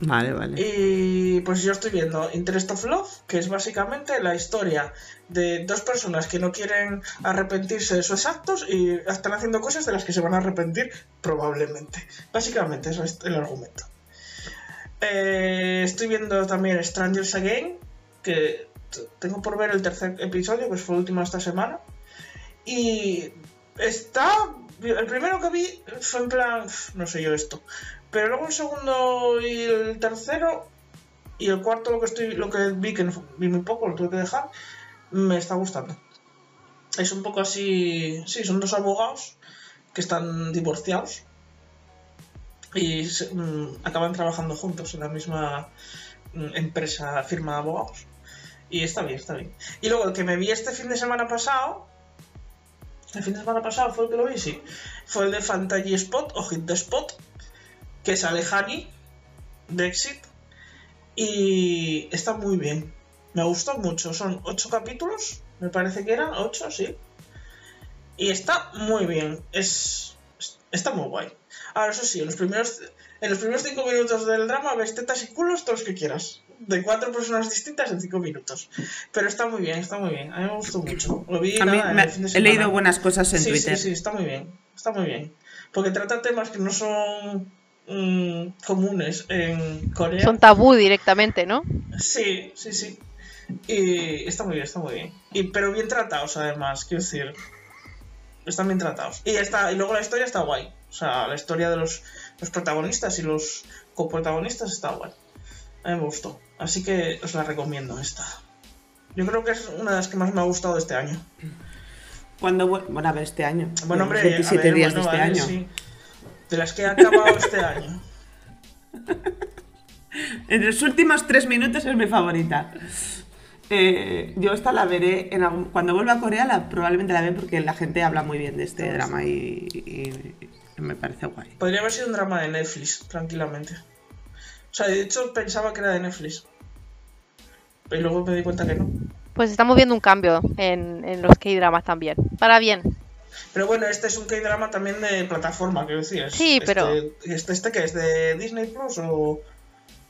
A: Vale, vale.
B: Y pues yo estoy viendo Interest of Love, que es básicamente la historia de dos personas que no quieren arrepentirse de sus actos y están haciendo cosas de las que se van a arrepentir probablemente. Básicamente, eso es el argumento. Eh, estoy viendo también Strangers Again, que tengo por ver el tercer episodio, que fue el último esta semana. Y está... El primero que vi fue en plan... "Uf, No sé yo esto. Pero luego el segundo y el tercero y el cuarto lo que estoy lo que vi que vi muy poco lo tuve que dejar me está gustando es un poco así sí son dos abogados que están divorciados y mm, acaban trabajando juntos en la misma mm, empresa firma de abogados y está bien está bien y luego el que me vi este fin de semana pasado el fin de semana pasado fue el que lo vi sí fue el de Fantasy Spot o Hit the Spot que sale Hani de Exit y está muy bien. Me gustó mucho. Son ocho capítulos, me parece que eran ocho, sí. Y está muy bien. Es está muy guay. Ahora eso sí, en los primeros en los primeros cinco minutos del drama ves tetas y culos todos los que quieras. De cuatro personas distintas en cinco minutos. Pero está muy bien, está muy bien. A mí me gustó mucho. Lo vi
A: A mí
B: nada, en
A: me-
B: el fin de
A: he leído buenas cosas en
B: sí,
A: Twitter.
B: Sí, sí, está muy bien. Está muy bien. Porque trata temas que no son mm, comunes en Corea.
C: Son tabú directamente, ¿no?
B: Sí, sí, sí. Y está muy bien, está muy bien. Y, pero bien tratados, además, quiero decir. Están bien tratados. Y, está, y luego la historia está guay. O sea, la historia de los, los protagonistas y los coprotagonistas está guay. A mí me gustó. Así que os la recomiendo esta. Yo creo que es una de las que más me ha gustado de este año.
A: Cuando, bueno, a ver, este año.
B: Bueno, hombre,
A: 27
B: a ver,
A: días
B: bueno,
A: de este
B: vale,
A: año.
B: sí. De las que he acabado este año.
A: En los últimos tres minutos es mi favorita. Eh, yo esta la veré en algún- cuando vuelva a Corea, la, probablemente la veré porque la gente habla muy bien de este drama y, y- y me parece guay.
B: Podría haber sido un drama de Netflix, tranquilamente. O sea, de hecho pensaba que era de Netflix. Pero luego me di cuenta que no.
C: Pues estamos viendo un cambio en, en los K-dramas también. Para bien.
B: Pero bueno, este es un K-drama también de plataforma, quiero decir. es-
C: Sí, pero-
B: Este, este, este que es de Disney Plus o.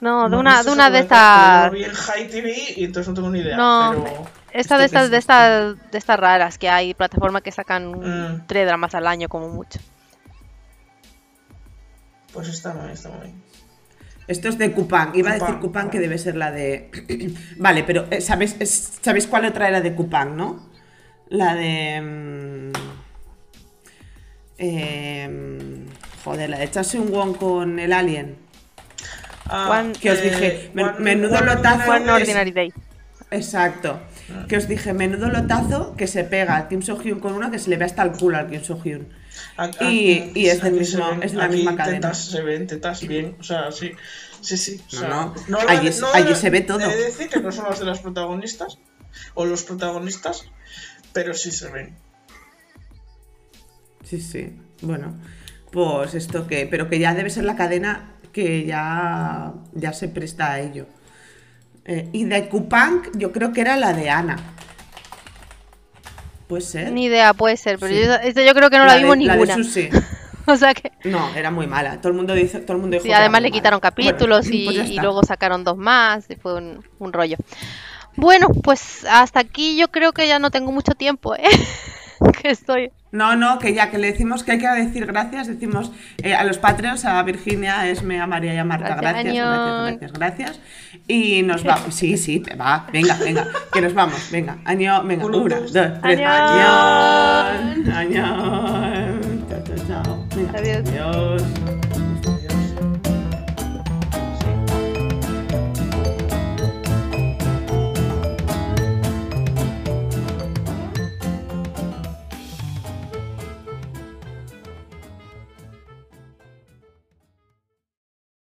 C: No, de una, de una de estas.
B: Vi en High TV y entonces no tengo ni idea.
C: No,
B: pero.
C: Esta de
A: ¿Esto qué
C: estas,
A: es
C: de estas, de estas raras que hay, plataformas que sacan
B: Mm.
C: tres dramas al año como mucho.
B: Pues está muy bien, está muy bien.
A: Esto es de Cupang. Iba a decir
B: Coupang,
A: Cupang que debe ser la de. vale, pero eh, ¿sabéis, es- ¿sabéis cuál otra era de Cupang, no? La de. em, joder, la de echarse un won con el alien.
B: Ah,
A: Que os
B: eh,
A: dije, men-
B: One-
A: menudo
B: One
A: lotazo.
C: One
A: es-
C: Ordinary Day.
A: Exacto. Que os dije, menudo lotazo que se pega al Kim So Hyun con una que se le ve hasta el culo al Kim So Hyun.
B: Aquí-
A: Y- y es del
B: aquí
A: mismo-
B: se ven-
A: es de la
B: aquí
A: misma cadena.
B: Tetas, se ven tetas bien, o sea, sí. Sí, sí. o
A: No,
B: sea,
A: no,
B: la
A: allí
B: de-
A: se-
B: no
A: allí se ve todo.
B: He de decir que no son las de las protagonistas, o los protagonistas, pero sí se ven.
A: Sí, sí. Bueno, pues esto que. Pero que ya debe ser la cadena que ya, ya se presta a ello. Eh, y de Cupang, yo creo que era la de Ana. Puede ser.
C: Ni idea, puede ser, pero
A: Sí.
C: yo, esta yo creo que no la,
A: de-
C: vimos
A: de
C: ninguna.
A: Susi.
C: o sea que.
A: No, era muy mala. Todo el mundo dice, todo el mundo dijo
C: Sí, además le quitaron
A: mala.
C: capítulos
A: Bueno,
C: y,
A: pues
C: y luego sacaron dos más y fue un, un rollo. Bueno, pues hasta aquí yo creo que ya no tengo mucho tiempo, ¿eh? que estoy...
A: No, no, que ya que le decimos que hay que decir gracias, decimos eh, a los Patreons, a Virginia, a Esme, a María y a Marta,
C: Gracias,
A: gracias, gracias, gracias. Y nos vamos. Sí, sí, va, venga, venga, que nos vamos, venga. Año, venga, una, dos, tres.
C: Añón.
A: Añón. Añón. Chao, chao, chao. Venga,
C: Adiós.
A: Adiós.